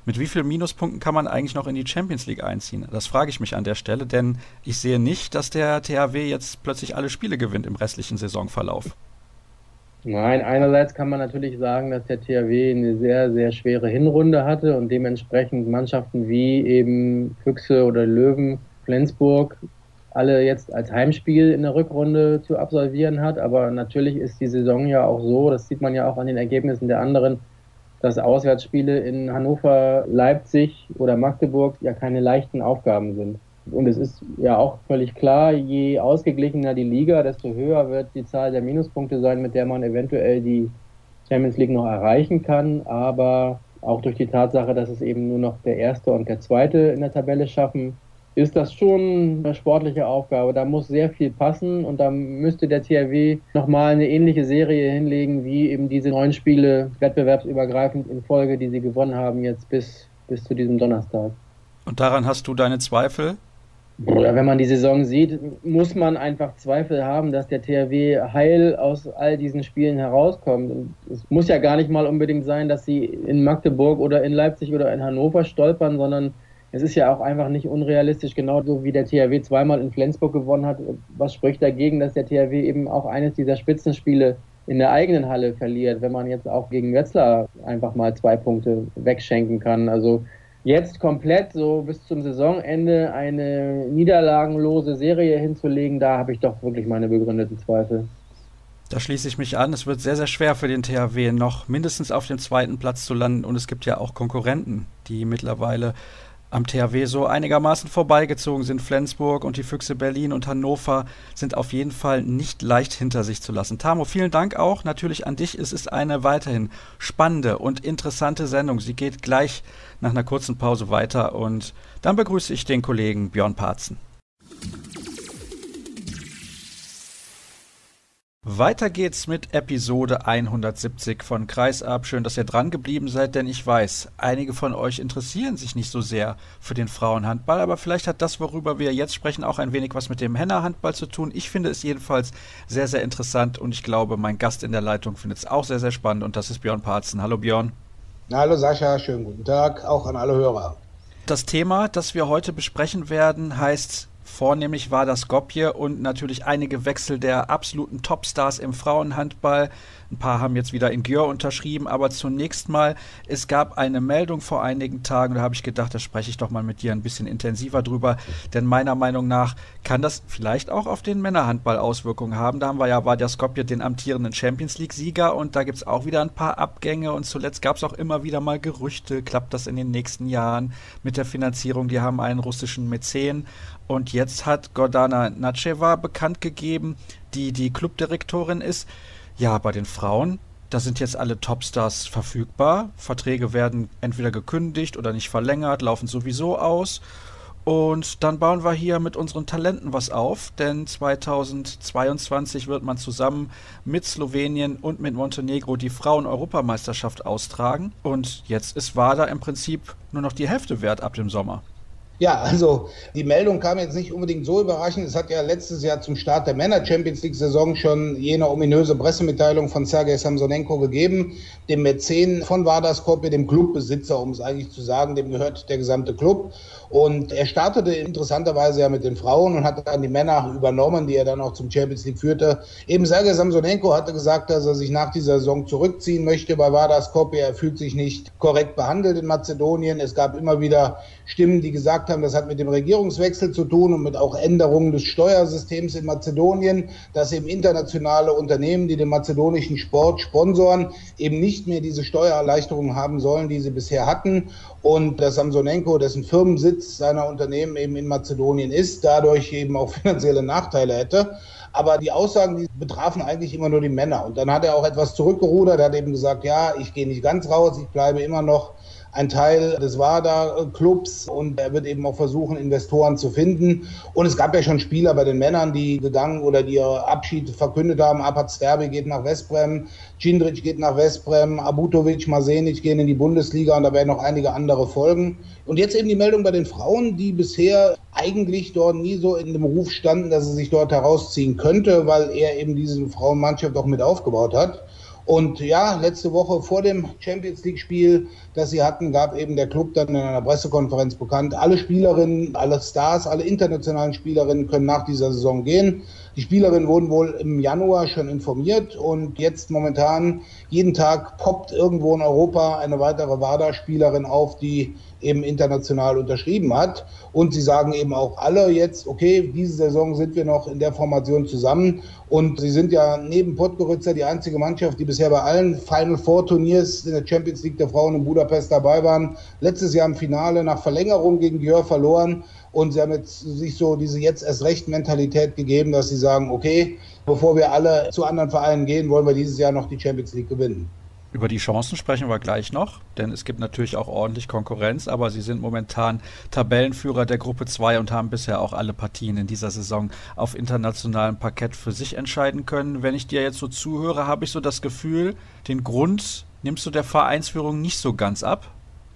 Speaker 1: Mit wie vielen Minuspunkten kann man eigentlich noch in die Champions League einziehen? Das frage ich mich an der Stelle, denn ich sehe nicht, dass der THW jetzt plötzlich alle Spiele gewinnt im restlichen Saisonverlauf.
Speaker 4: Nein, einerseits kann man natürlich sagen, dass der THW eine sehr, sehr schwere Hinrunde hatte und dementsprechend Mannschaften wie eben Füchse oder Löwen Flensburg alle jetzt als Heimspiel in der Rückrunde zu absolvieren hat. Aber natürlich ist die Saison ja auch so, das sieht man ja auch an den Ergebnissen der anderen, dass Auswärtsspiele in Hannover, Leipzig oder Magdeburg ja keine leichten Aufgaben sind. Und es ist ja auch völlig klar, je ausgeglichener die Liga, desto höher wird die Zahl der Minuspunkte sein, mit der man eventuell die Champions League noch erreichen kann. Aber auch durch die Tatsache, dass es eben nur noch der Erste und der Zweite in der Tabelle schaffen, ist das schon eine sportliche Aufgabe. Da muss sehr viel passen und da müsste der THW nochmal eine ähnliche Serie hinlegen, wie eben diese neun Spiele wettbewerbsübergreifend in Folge, die sie gewonnen haben, jetzt bis, bis zu diesem Donnerstag.
Speaker 1: Und daran hast du deine Zweifel?
Speaker 4: Oder wenn man die Saison sieht, muss man einfach Zweifel haben, dass der THW heil aus all diesen Spielen herauskommt. Und es muss ja gar nicht mal unbedingt sein, dass sie in Magdeburg oder in Leipzig oder in Hannover stolpern, sondern es ist ja auch einfach nicht unrealistisch, genauso wie der THW zweimal in Flensburg gewonnen hat. Was spricht dagegen, dass der THW eben auch eines dieser Spitzenspiele in der eigenen Halle verliert, wenn man jetzt auch gegen Wetzlar einfach mal zwei Punkte wegschenken kann? Also jetzt komplett so bis zum Saisonende eine niederlagenlose Serie hinzulegen, da habe ich doch wirklich meine begründeten Zweifel.
Speaker 1: Da schließe ich mich an. Es wird sehr, sehr schwer für den THW noch mindestens auf dem zweiten Platz zu landen. Und es gibt ja auch Konkurrenten, die mittlerweile am THW so einigermaßen vorbeigezogen sind. Flensburg und die Füchse Berlin und Hannover sind auf jeden Fall nicht leicht hinter sich zu lassen. Tamo, vielen Dank auch natürlich an dich. Es ist eine weiterhin spannende und interessante Sendung. Sie geht gleich nach einer kurzen Pause weiter und dann begrüße ich den Kollegen Björn Parzen. Weiter geht's mit Episode 170 von Kreisab. Schön, dass ihr dran geblieben seid, denn ich weiß, einige von euch interessieren sich nicht so sehr für den Frauenhandball, aber vielleicht hat das, worüber wir jetzt sprechen, auch ein wenig was mit dem Männerhandball zu tun. Ich finde es jedenfalls sehr, sehr interessant und ich glaube, mein Gast in der Leitung findet es auch sehr, sehr spannend und das ist Björn Parzen. Hallo Björn.
Speaker 5: Hallo Sascha, schönen guten Tag, auch an alle Hörer.
Speaker 1: Das Thema, das wir heute besprechen werden, heißt Vornehmlich war das Skopje und natürlich einige Wechsel der absoluten Topstars im Frauenhandball. Ein paar haben jetzt wieder in Györ unterschrieben, aber zunächst mal, es gab eine Meldung vor einigen Tagen, da habe ich gedacht, da spreche ich doch mal mit dir ein bisschen intensiver drüber, denn meiner Meinung nach kann das vielleicht auch auf den Männerhandball Auswirkungen haben. Da haben wir ja Vadia Skopje den amtierenden Champions League-Sieger und da gibt es auch wieder ein paar Abgänge und zuletzt gab es auch immer wieder mal Gerüchte, klappt das in den nächsten Jahren mit der Finanzierung, die haben einen russischen Mäzen und jetzt hat Gordana Natscheva bekannt gegeben, die die Clubdirektorin ist. Ja, bei den Frauen, da sind jetzt alle Topstars verfügbar. Verträge werden entweder gekündigt oder nicht verlängert, laufen sowieso aus. Und dann bauen wir hier mit unseren Talenten was auf, denn 2022 wird man zusammen mit Slowenien und mit Montenegro die Frauen-Europameisterschaft austragen. Und jetzt ist WADA im Prinzip nur noch die Hälfte wert ab dem Sommer.
Speaker 5: Ja, also die Meldung kam jetzt nicht unbedingt so überraschend. Es hat ja letztes Jahr zum Start der Männer Champions League Saison schon jene ominöse Pressemitteilung von Sergei Samsonenko gegeben, dem Mäzen von Vardaskopje, dem Clubbesitzer, um es eigentlich zu sagen, dem gehört der gesamte Club. Und er startete interessanterweise ja mit den Frauen und hat dann die Männer übernommen, die er dann auch zum Champions League führte. Eben Sergei Samsonenko hatte gesagt, dass er sich nach dieser Saison zurückziehen möchte bei Vardar Skopje. Er fühlt sich nicht korrekt behandelt in Mazedonien. Es gab immer wieder Stimmen, die gesagt haben, das hat mit dem Regierungswechsel zu tun und mit auch Änderungen des Steuersystems in Mazedonien, dass eben internationale Unternehmen, die den mazedonischen Sport sponsoren, eben nicht mehr diese Steuererleichterungen haben sollen, die sie bisher hatten. Und dass Samsonenko, dessen Firmensitz seiner Unternehmen eben in Mazedonien ist, dadurch eben auch *laughs* finanzielle Nachteile hätte. Aber die Aussagen, die betrafen eigentlich immer nur die Männer. Und dann hat er auch etwas zurückgerudert, er hat eben gesagt, ja, ich gehe nicht ganz raus, ich bleibe immer noch ein Teil des WADA-Clubs und er wird eben auch versuchen, Investoren zu finden. Und es gab ja schon Spieler bei den Männern, die gegangen oder die ihr Abschied verkündet haben. Apat Sterbe geht nach Westbrem, Cindric geht nach Westbrem, Abutovic, Masenic gehen in die Bundesliga und da werden noch einige andere folgen. Und jetzt eben die Meldung bei den Frauen, die bisher eigentlich dort nie so in dem Ruf standen, dass sie sich dort herausziehen könnte, weil er eben diese Frauenmannschaft auch mit aufgebaut hat. Und ja, letzte Woche vor dem Champions League-Spiel, das sie hatten, gab eben der Club dann in einer Pressekonferenz bekannt, alle Spielerinnen, alle Stars, alle internationalen Spielerinnen können nach dieser Saison gehen. Die Spielerinnen wurden wohl im Januar schon informiert und jetzt momentan jeden Tag poppt irgendwo in Europa eine weitere WADA-Spielerin auf, die eben international unterschrieben hat. Und sie sagen eben auch alle jetzt, okay, diese Saison sind wir noch in der Formation zusammen. Und sie sind ja neben Podgorica die einzige Mannschaft, die bisher bei allen Final Four Turniers in der Champions League der Frauen in Budapest dabei waren. Letztes Jahr im Finale nach Verlängerung gegen Gjör verloren. Und sie haben jetzt sich so diese jetzt erst recht Mentalität gegeben, dass sie sagen, okay, bevor wir alle zu anderen Vereinen gehen, wollen wir dieses Jahr noch die Champions League gewinnen.
Speaker 1: Über die Chancen sprechen wir gleich noch, denn es gibt natürlich auch ordentlich Konkurrenz, aber sie sind momentan Tabellenführer der Gruppe 2 und haben bisher auch alle Partien in dieser Saison auf internationalem Parkett für sich entscheiden können. Wenn ich dir jetzt so zuhöre, habe ich so das Gefühl, den Grund nimmst du der Vereinsführung nicht so ganz ab.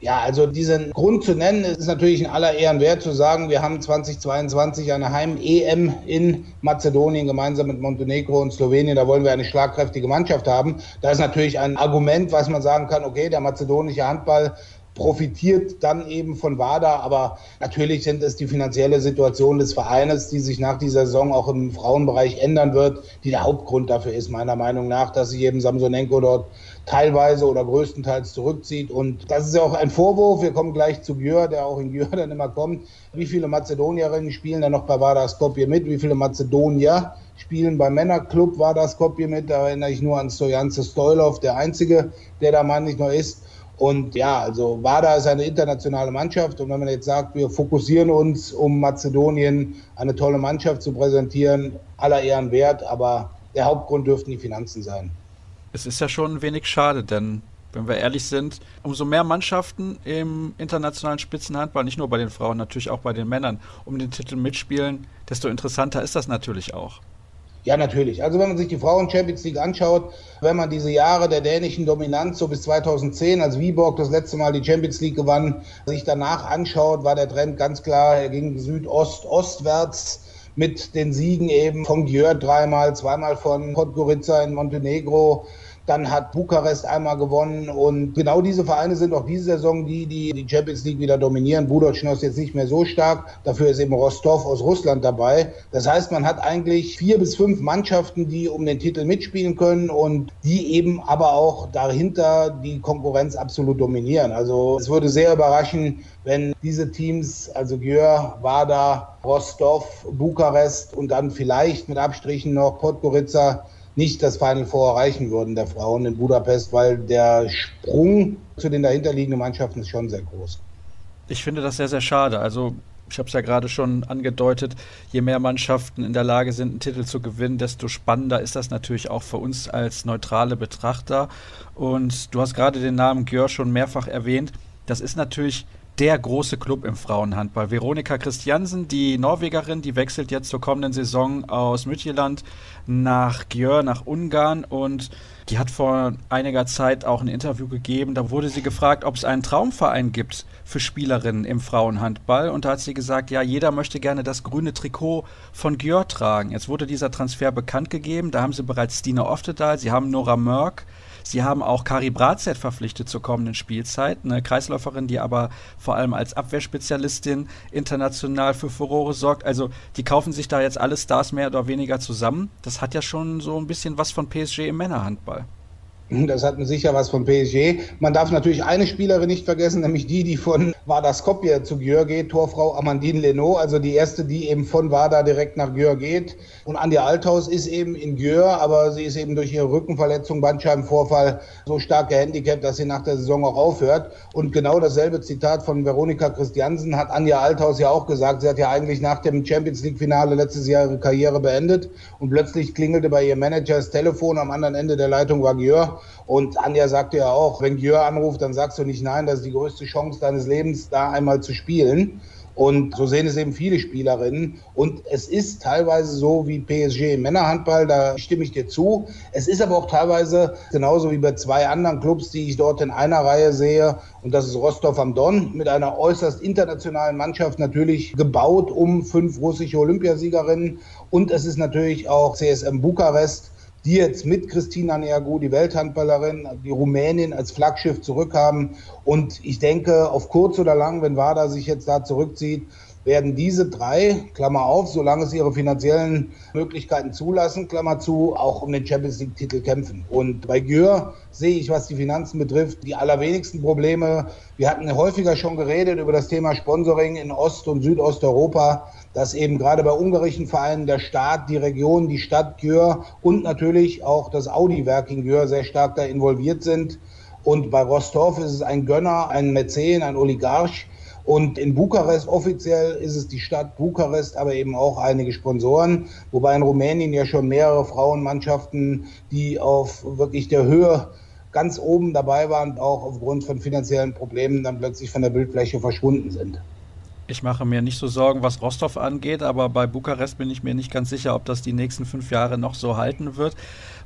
Speaker 5: Ja, also diesen Grund zu nennen, ist natürlich in aller Ehren wert zu sagen, wir haben 2022 eine Heim-EM in Mazedonien gemeinsam mit Montenegro und Slowenien. Da wollen wir eine schlagkräftige Mannschaft haben. Da ist natürlich ein Argument, was man sagen kann, okay, der mazedonische Handball profitiert dann eben von WADA, aber natürlich sind es die finanzielle Situation des Vereines, die sich nach dieser Saison auch im Frauenbereich ändern wird, die der Hauptgrund dafür ist, meiner Meinung nach, dass sich eben Samsonenko dort teilweise oder größtenteils zurückzieht. Und das ist ja auch ein Vorwurf. Wir kommen gleich zu Gjör, der auch in Gjör *laughs* dann immer kommt. Wie viele Mazedonierinnen spielen dann noch bei Vardar Skopje mit? Wie viele Mazedonier spielen beim Männerclub Vardar Skopje mit? Da erinnere ich nur an Stojance Stoilov, der einzige, der da nicht nur ist. Und ja, also WADA ist eine internationale Mannschaft und wenn man jetzt sagt, wir fokussieren uns, um Mazedonien eine tolle Mannschaft zu präsentieren, aller Ehren wert, aber der Hauptgrund dürften die Finanzen sein.
Speaker 1: Es ist ja schon ein wenig schade, denn wenn wir ehrlich sind, umso mehr Mannschaften im internationalen Spitzenhandball, nicht nur bei den Frauen, natürlich auch bei den Männern, um den Titel mitspielen, desto interessanter ist das natürlich auch.
Speaker 5: Ja, natürlich. Also wenn man sich die Frauen Champions League anschaut, wenn man diese Jahre der dänischen Dominanz so bis 2010, als Viborg das letzte Mal die Champions League gewann, sich danach anschaut, war der Trend ganz klar, er ging Südost-ostwärts mit den Siegen eben von Gjör dreimal, zweimal von Podgorica in Montenegro, Dann hat Bukarest einmal gewonnen und genau diese Vereine sind auch diese Saison die, die die Champions League wieder dominieren. Budocino ist jetzt nicht mehr so stark. Dafür ist eben Rostov aus Russland dabei. Das heißt, man hat eigentlich vier bis fünf Mannschaften, die um den Titel mitspielen können und die eben aber auch dahinter die Konkurrenz absolut dominieren. Also es würde sehr überraschen, wenn diese Teams, also Gjör, Wada, Rostov, Bukarest und dann vielleicht mit Abstrichen noch Podgorica nicht das Final Four erreichen würden der Frauen in Budapest, weil der Sprung zu den dahinterliegenden Mannschaften ist schon sehr groß.
Speaker 1: Ich finde das sehr, sehr schade. Also ich habe es ja gerade schon angedeutet, je mehr Mannschaften in der Lage sind, einen Titel zu gewinnen, desto spannender ist das natürlich auch für uns als neutrale Betrachter. Und du hast gerade den Namen Gjör schon mehrfach erwähnt. Das ist natürlich der große Club im Frauenhandball. Veronika Christiansen, die Norwegerin, die wechselt jetzt zur kommenden Saison aus Midtjylland nach Gjör, nach Ungarn und die hat vor einiger Zeit auch ein Interview gegeben. Da wurde sie gefragt, ob es einen Traumverein gibt für Spielerinnen im Frauenhandball. Und da hat sie gesagt, ja, jeder möchte gerne das grüne Trikot von Gjör tragen. Jetzt wurde dieser Transfer bekannt gegeben. Da haben sie bereits Stine Oftedal, sie haben Nora Mörk, Sie haben auch Kari Bratzett verpflichtet zur kommenden Spielzeit, eine Kreisläuferin, die aber vor allem als Abwehrspezialistin international für Furore sorgt. Also die kaufen sich da jetzt alle Stars mehr oder weniger zusammen. Das hat ja schon so ein bisschen was von PSG im Männerhandball.
Speaker 5: Das hat sicher was von PSG. Man darf natürlich eine Spielerin nicht vergessen, nämlich die, die von Vardar Skopje zu Gjör geht, Torfrau Amandine Leno, also die erste, die eben von Vardar direkt nach Gjör geht. Und Anja Althaus ist eben in Gjör, aber sie ist eben durch ihre Rückenverletzung, Bandscheibenvorfall so stark gehandicapt, dass sie nach der Saison auch aufhört. Und genau dasselbe Zitat von Veronika Christiansen hat Anja Althaus ja auch gesagt. Sie hat ja eigentlich nach dem Champions League Finale letztes Jahr ihre Karriere beendet und plötzlich klingelte bei ihrem Manager das Telefon. Am anderen Ende der Leitung war Und Anja sagte ja auch, wenn Gjör anruft, dann sagst du nicht nein, das ist die größte Chance deines Lebens, da einmal zu spielen. Und so sehen es eben viele Spielerinnen. Und es ist teilweise so wie PSG im Männerhandball, da stimme ich dir zu. Es ist aber auch teilweise genauso wie bei zwei anderen Clubs, die ich dort in einer Reihe sehe. Und das ist Rostov am Don mit einer äußerst internationalen Mannschaft natürlich gebaut um fünf russische Olympiasiegerinnen. Und es ist natürlich auch CSM Bukarest die jetzt mit Christina Neagu, die Welthandballerin, die Rumänin als Flaggschiff zurückhaben. Und ich denke, auf kurz oder lang, wenn WADA sich jetzt da zurückzieht, werden diese drei, Klammer auf, solange es ihre finanziellen Möglichkeiten zulassen, Klammer zu, auch um den Champions League-Titel kämpfen. Und bei Gür sehe ich, was die Finanzen betrifft, die allerwenigsten Probleme. Wir hatten häufiger schon geredet über das Thema Sponsoring in Ost- und Südosteuropa, dass eben gerade bei ungarischen Vereinen der Staat, die Region, die Stadt Gür und natürlich auch das Audi-Werk in Gür sehr stark da involviert sind. Und bei Rostov ist es ein Gönner, ein Mäzen, ein Oligarch, und in Bukarest offiziell ist es die Stadt Bukarest, aber eben auch einige Sponsoren, wobei in Rumänien ja schon mehrere Frauenmannschaften, die auf wirklich der Höhe ganz oben dabei waren, auch aufgrund von finanziellen Problemen dann plötzlich von der Bildfläche verschwunden sind.
Speaker 1: Ich mache mir nicht so Sorgen, was Rostov angeht, aber bei Bukarest bin ich mir nicht ganz sicher, ob das die nächsten fünf Jahre noch so halten wird.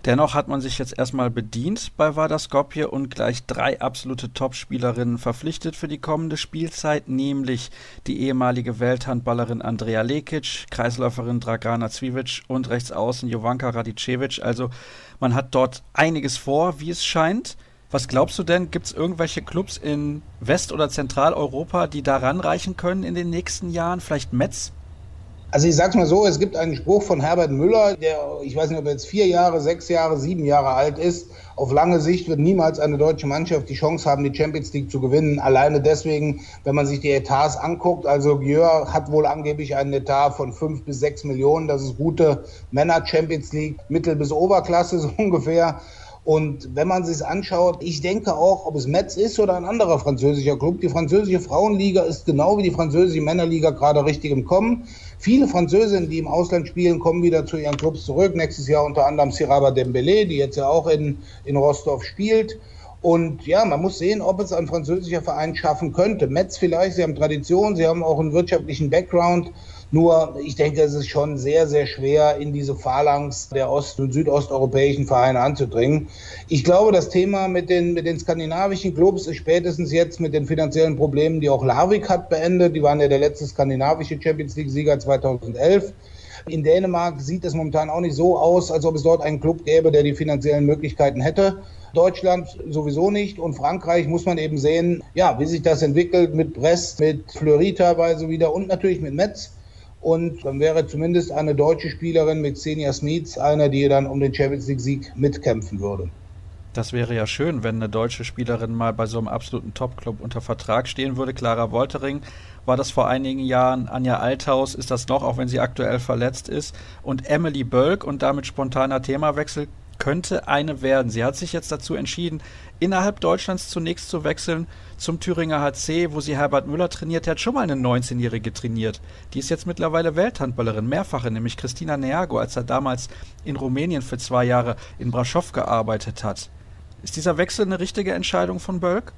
Speaker 1: Dennoch hat man sich jetzt erstmal bedient bei Vardar Skopje und gleich drei absolute Topspielerinnen verpflichtet für die kommende Spielzeit, nämlich die ehemalige Welthandballerin Andrea Lekic, Kreisläuferin Dragana Zwiewicz und Rechtsaußen Jovanka Radicevic. Also man hat dort einiges vor, wie es scheint. Was glaubst du denn, gibt es irgendwelche Clubs in West- oder Zentraleuropa, die da ranreichen können in den nächsten Jahren? Vielleicht Metz?
Speaker 5: Also ich sag's mal so, es gibt einen Spruch von Herbert Müller, der, ich weiß nicht, ob er jetzt vier Jahre, sechs Jahre, sieben Jahre alt ist. Auf lange Sicht wird niemals eine deutsche Mannschaft die Chance haben, die Champions League zu gewinnen. Alleine deswegen, wenn man sich die Etats anguckt. Also Gjör hat wohl angeblich einen Etat von fünf bis sechs Millionen. Das ist gute Männer Champions League, Mittel- bis Oberklasse *laughs* so ungefähr. Und wenn man sich anschaut, ich denke auch, ob es Metz ist oder ein anderer französischer Club, die französische Frauenliga ist genau wie die französische Männerliga gerade richtig im Kommen. Viele Französinnen, die im Ausland spielen, kommen wieder zu ihren Clubs zurück. Nächstes Jahr unter anderem Siraba Dembele, die jetzt ja auch in, in Rostov spielt. Und ja, man muss sehen, ob es ein französischer Verein schaffen könnte. Metz vielleicht, sie haben Tradition, sie haben auch einen wirtschaftlichen Background. Nur, ich denke, es ist schon sehr, sehr schwer, in diese Phalanx der ost- und südosteuropäischen Vereine anzudringen. Ich glaube, das Thema mit den, mit den skandinavischen Clubs ist spätestens jetzt mit den finanziellen Problemen, die auch Larvik hat, beendet. Die waren ja der letzte skandinavische Champions League-Sieger 2011. In Dänemark sieht es momentan auch nicht so aus, als ob es dort einen Club gäbe, der die finanziellen Möglichkeiten hätte. Deutschland sowieso nicht und Frankreich muss man eben sehen, ja, wie sich das entwickelt mit Brest, mit Fleury teilweise wieder und natürlich mit Metz. Und dann wäre zumindest eine deutsche Spielerin mit Xenia Smits eine, die dann um den Champions League-Sieg mitkämpfen würde.
Speaker 1: Das wäre ja schön, wenn eine deutsche Spielerin mal bei so einem absoluten Top-Club unter Vertrag stehen würde. Clara Woltering war das vor einigen Jahren. Anja Althaus ist das noch, auch wenn sie aktuell verletzt ist. Und Emily Bölk und damit spontaner Themawechsel könnte eine werden. Sie hat sich jetzt dazu entschieden, innerhalb Deutschlands zunächst zu wechseln zum Thüringer HC, wo sie Herbert Müller trainiert. Er hat schon mal eine 19-Jährige trainiert. Die ist jetzt mittlerweile Welthandballerin, mehrfache, nämlich Christina Neago, als er damals in Rumänien für zwei Jahre in Braschow gearbeitet hat. Ist dieser Wechsel eine richtige Entscheidung von Bölk?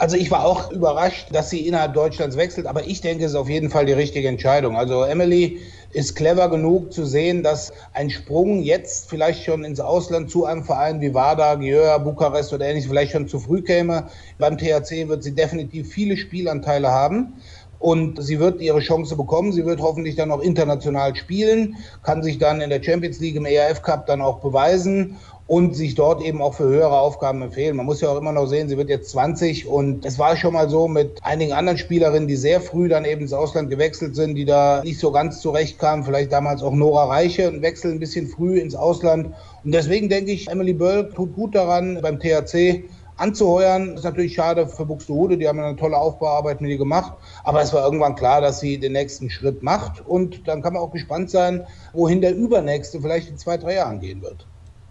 Speaker 5: Also ich war auch überrascht, dass sie innerhalb Deutschlands wechselt, aber ich denke, es ist auf jeden Fall die richtige Entscheidung. Also Emily ist clever genug zu sehen, dass ein Sprung jetzt vielleicht schon ins Ausland zu einem Verein wie WADA, Gioia, Bukarest oder ähnliches vielleicht schon zu früh käme. Beim THC wird sie definitiv viele Spielanteile haben und sie wird ihre Chance bekommen. Sie wird hoffentlich dann auch international spielen, kann sich dann in der Champions League im ERF Cup dann auch beweisen und sich dort eben auch für höhere Aufgaben empfehlen. Man muss ja auch immer noch sehen, sie wird jetzt 20 und es war schon mal so mit einigen anderen Spielerinnen, die sehr früh dann eben ins Ausland gewechselt sind, die da nicht so ganz zurechtkamen. Vielleicht damals auch Nora Reiche, ein Wechsel ein bisschen früh ins Ausland. Und deswegen denke ich, Emily Böll tut gut daran, beim THC anzuheuern. Ist natürlich schade für Buxtehude, die haben eine tolle Aufbauarbeit mit ihr gemacht. Aber es war irgendwann klar, dass sie den nächsten Schritt macht. Und dann kann man auch gespannt sein, wohin der übernächste vielleicht in zwei, drei Jahren gehen wird.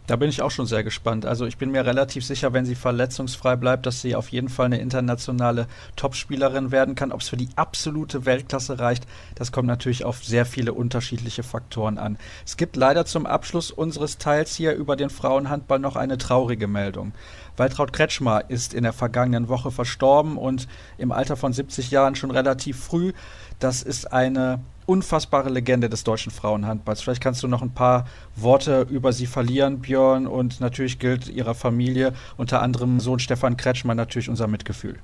Speaker 1: Da bin ich auch schon sehr gespannt. Also ich bin mir relativ sicher, wenn sie verletzungsfrei bleibt, dass sie auf jeden Fall eine internationale Topspielerin werden kann. Ob es für die absolute Weltklasse reicht, das kommt natürlich auf sehr viele unterschiedliche Faktoren an. Es gibt leider zum Abschluss unseres Teils hier über den Frauenhandball noch eine traurige Meldung. Waltraud Kretschmer ist in der vergangenen Woche verstorben und im Alter von 70 Jahren schon relativ früh. Das ist eine unfassbare Legende des deutschen Frauenhandballs. Vielleicht kannst du noch ein paar Worte über sie verlieren, Björn. Und natürlich gilt ihrer Familie, unter anderem Sohn Stefan Kretschmann, natürlich unser Mitgefühl.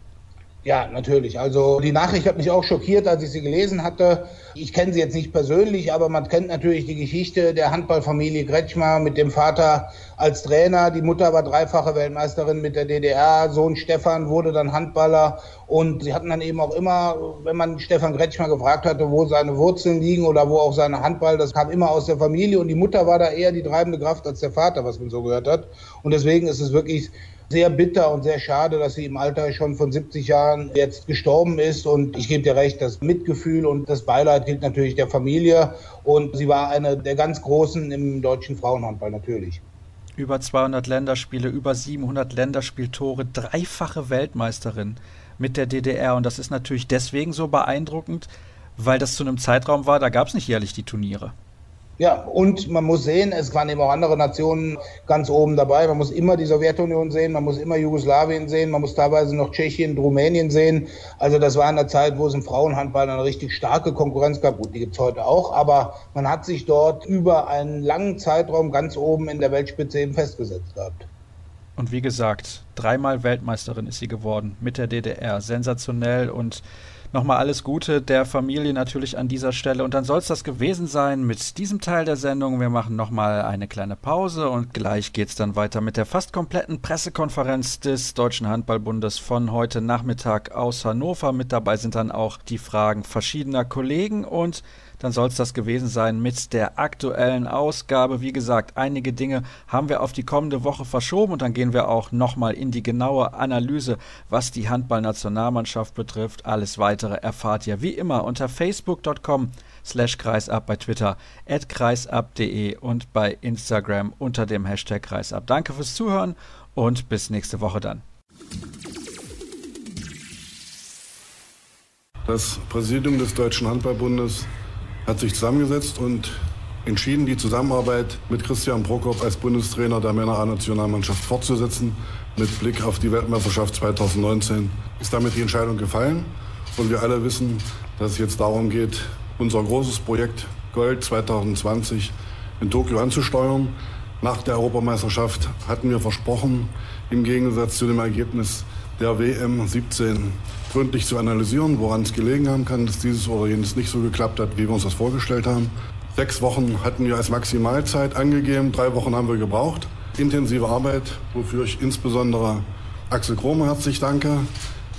Speaker 5: Ja, natürlich. Also die Nachricht hat mich auch schockiert, als ich sie gelesen hatte. Ich kenne sie jetzt nicht persönlich, aber man kennt natürlich die Geschichte der Handballfamilie Kretschmer mit dem Vater als Trainer. Die Mutter war dreifache Weltmeisterin mit der DDR. Sohn Stefan wurde dann Handballer. Und sie hatten dann eben auch immer, wenn man Stefan Kretschmer gefragt hatte, wo seine Wurzeln liegen oder wo auch seine Handball, das kam immer aus der Familie. Und die Mutter war da eher die treibende Kraft als der Vater, was man so gehört hat. Und deswegen ist es wirklich sehr bitter und sehr schade, dass sie im Alter schon von 70 Jahren jetzt gestorben ist. Und ich gebe dir recht, das Mitgefühl und das Beileid gilt natürlich der Familie. Und sie war eine der ganz Großen im deutschen Frauenhandball natürlich.
Speaker 1: Über 200 Länderspiele, über 700 Länderspieltore, dreifache Weltmeisterin mit der DDR. Und das ist natürlich deswegen so beeindruckend, weil das zu einem Zeitraum war, da gab es nicht jährlich die Turniere.
Speaker 5: Ja, und man muss sehen, es waren eben auch andere Nationen ganz oben dabei. Man muss immer die Sowjetunion sehen, man muss immer Jugoslawien sehen, man muss teilweise noch Tschechien und Rumänien sehen. Also das war in der Zeit, wo es im Frauenhandball eine richtig starke Konkurrenz gab. Gut, die gibt's heute auch, aber man hat sich dort über einen langen Zeitraum ganz oben in der Weltspitze eben festgesetzt gehabt.
Speaker 1: Und wie gesagt, dreimal Weltmeisterin ist sie geworden mit der DDR. Sensationell und Nochmal alles Gute der Familie natürlich an dieser Stelle. Und dann soll es das gewesen sein mit diesem Teil der Sendung. Wir machen nochmal eine kleine Pause und gleich geht es dann weiter mit der fast kompletten Pressekonferenz des Deutschen Handballbundes von heute Nachmittag aus Hannover. Mit dabei sind dann auch die Fragen verschiedener Kollegen und dann soll es das gewesen sein mit der aktuellen Ausgabe. Wie gesagt, einige Dinge haben wir auf die kommende Woche verschoben und dann gehen wir auch nochmal in die genaue Analyse, was die Handballnationalmannschaft betrifft. Alles weitere erfahrt ihr wie immer unter facebook.com slash kreisab bei Twitter, at kreisab.de und bei Instagram unter dem Hashtag kreisab. Danke fürs Zuhören und bis nächste Woche dann.
Speaker 6: Das Präsidium des Deutschen Handballbundes hat sich zusammengesetzt und entschieden, die Zusammenarbeit mit Christian Prokop als Bundestrainer der Männer A-Nationalmannschaft fortzusetzen. Mit Blick auf die Weltmeisterschaft 2019 ist damit die Entscheidung gefallen. Und wir alle wissen, dass es jetzt darum geht, unser großes Projekt Gold 2020 in Tokio anzusteuern. Nach der Europameisterschaft hatten wir versprochen, im Gegensatz zu dem Ergebnis der WM 17 gründlich zu analysieren, woran es gelegen haben kann, dass dieses oder jenes nicht so geklappt hat, wie wir uns das vorgestellt haben. Sechs Wochen hatten wir als Maximalzeit angegeben, drei Wochen haben wir gebraucht. Intensive Arbeit, wofür ich insbesondere Axel Kromer herzlich danke,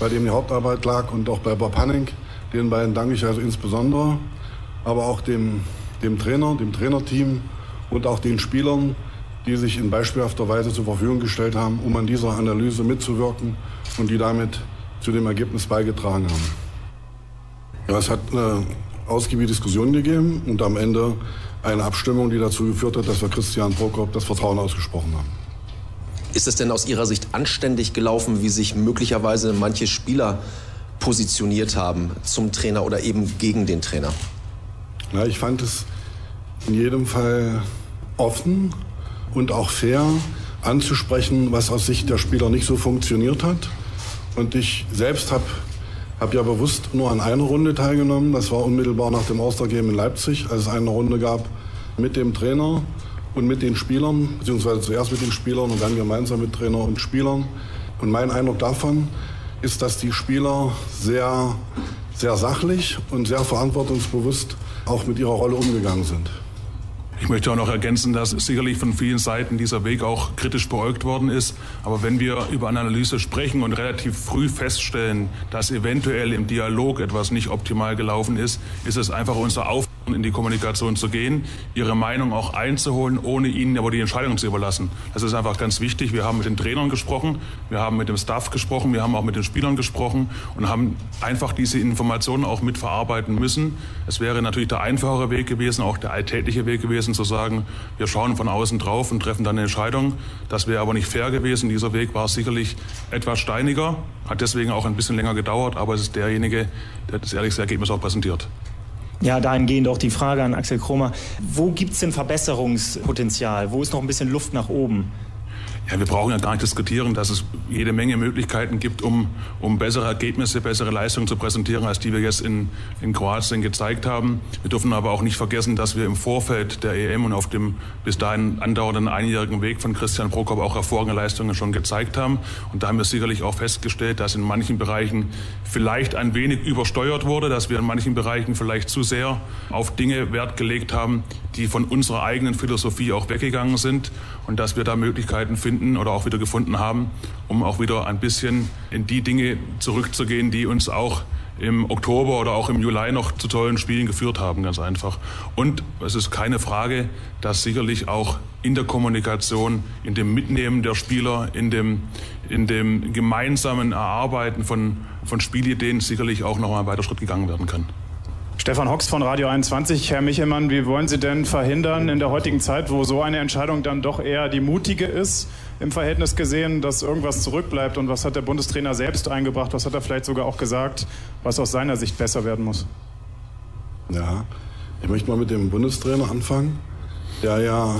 Speaker 6: bei dem die Hauptarbeit lag und auch bei Bob Hanning. Den beiden danke ich also insbesondere, aber auch dem, dem Trainer, dem Trainerteam und auch den Spielern, die sich in beispielhafter Weise zur Verfügung gestellt haben, um an dieser Analyse mitzuwirken und die damit zu dem Ergebnis beigetragen haben. Ja, es hat eine ausgiebige Diskussion gegeben und am Ende eine Abstimmung, die dazu geführt hat, dass wir Christian Prokop das Vertrauen ausgesprochen haben.
Speaker 7: Ist es denn aus Ihrer Sicht anständig gelaufen, wie sich möglicherweise manche Spieler positioniert haben zum Trainer oder eben gegen den Trainer?
Speaker 6: Ja, ich fand es in jedem Fall offen und auch fair anzusprechen, was aus Sicht der Spieler nicht so funktioniert hat. Und ich selbst habe hab ja bewusst nur an einer Runde teilgenommen. Das war unmittelbar nach dem All-Star-Game in Leipzig, als es eine Runde gab mit dem Trainer und mit den Spielern, beziehungsweise zuerst mit den Spielern und dann gemeinsam mit Trainer und Spielern. Und mein Eindruck davon ist, dass die Spieler sehr, sehr sachlich und sehr verantwortungsbewusst auch mit ihrer Rolle umgegangen sind.
Speaker 8: Ich möchte auch noch ergänzen, dass sicherlich von vielen Seiten dieser Weg auch kritisch beäugt worden ist. Aber wenn wir über eine Analyse sprechen und relativ früh feststellen, dass eventuell im Dialog etwas nicht optimal gelaufen ist, ist es einfach unser Auftrag, in die Kommunikation zu gehen, ihre Meinung auch einzuholen, ohne ihnen aber die Entscheidung zu überlassen. Das ist einfach ganz wichtig. Wir haben mit den Trainern gesprochen, wir haben mit dem Staff gesprochen, wir haben auch mit den Spielern gesprochen und haben einfach diese Informationen auch mitverarbeiten müssen. Es wäre natürlich der einfachere Weg gewesen, auch der alltägliche Weg gewesen, zu sagen, wir schauen von außen drauf und treffen dann eine Entscheidung. Das wäre aber nicht fair gewesen. Dieser Weg war sicherlich etwas steiniger, hat deswegen auch ein bisschen länger gedauert, aber es ist derjenige, der das ehrlichste Ergebnis auch präsentiert.
Speaker 9: Ja, dahingehend auch die Frage an Axel Kromer. Wo gibt es denn Verbesserungspotenzial? Wo ist noch ein bisschen Luft nach oben?
Speaker 8: Ja, wir brauchen ja gar nicht diskutieren, dass es jede Menge Möglichkeiten gibt, um, um bessere Ergebnisse, bessere Leistungen zu präsentieren, als die wir jetzt in, in Kroatien gezeigt haben. Wir dürfen aber auch nicht vergessen, dass wir im Vorfeld der EM und auf dem bis dahin andauernden einjährigen Weg von Christian Prokop auch hervorragende Leistungen schon gezeigt haben. Und da haben wir sicherlich auch festgestellt, dass in manchen Bereichen vielleicht ein wenig übersteuert wurde, dass wir in manchen Bereichen vielleicht zu sehr auf Dinge Wert gelegt haben, die von unserer eigenen Philosophie auch weggegangen sind und dass wir da Möglichkeiten finden oder auch wieder gefunden haben, um auch wieder ein bisschen in die Dinge zurückzugehen, die uns auch im Oktober oder auch im Juli noch zu tollen Spielen geführt haben, ganz einfach. Und es ist keine Frage, dass sicherlich auch in der Kommunikation, in dem Mitnehmen der Spieler, in dem, in dem gemeinsamen Erarbeiten von, von Spielideen sicherlich auch noch mal ein weiter Schritt gegangen werden kann.
Speaker 10: Stefan Hox von Radio 21. Herr Michelmann, wie wollen Sie denn verhindern in der heutigen Zeit, wo so eine Entscheidung dann doch eher die mutige ist, im Verhältnis gesehen, dass irgendwas zurückbleibt? Und was hat der Bundestrainer selbst eingebracht? Was hat er vielleicht sogar auch gesagt, was aus seiner Sicht besser werden muss?
Speaker 6: Ja, ich möchte mal mit dem Bundestrainer anfangen, der ja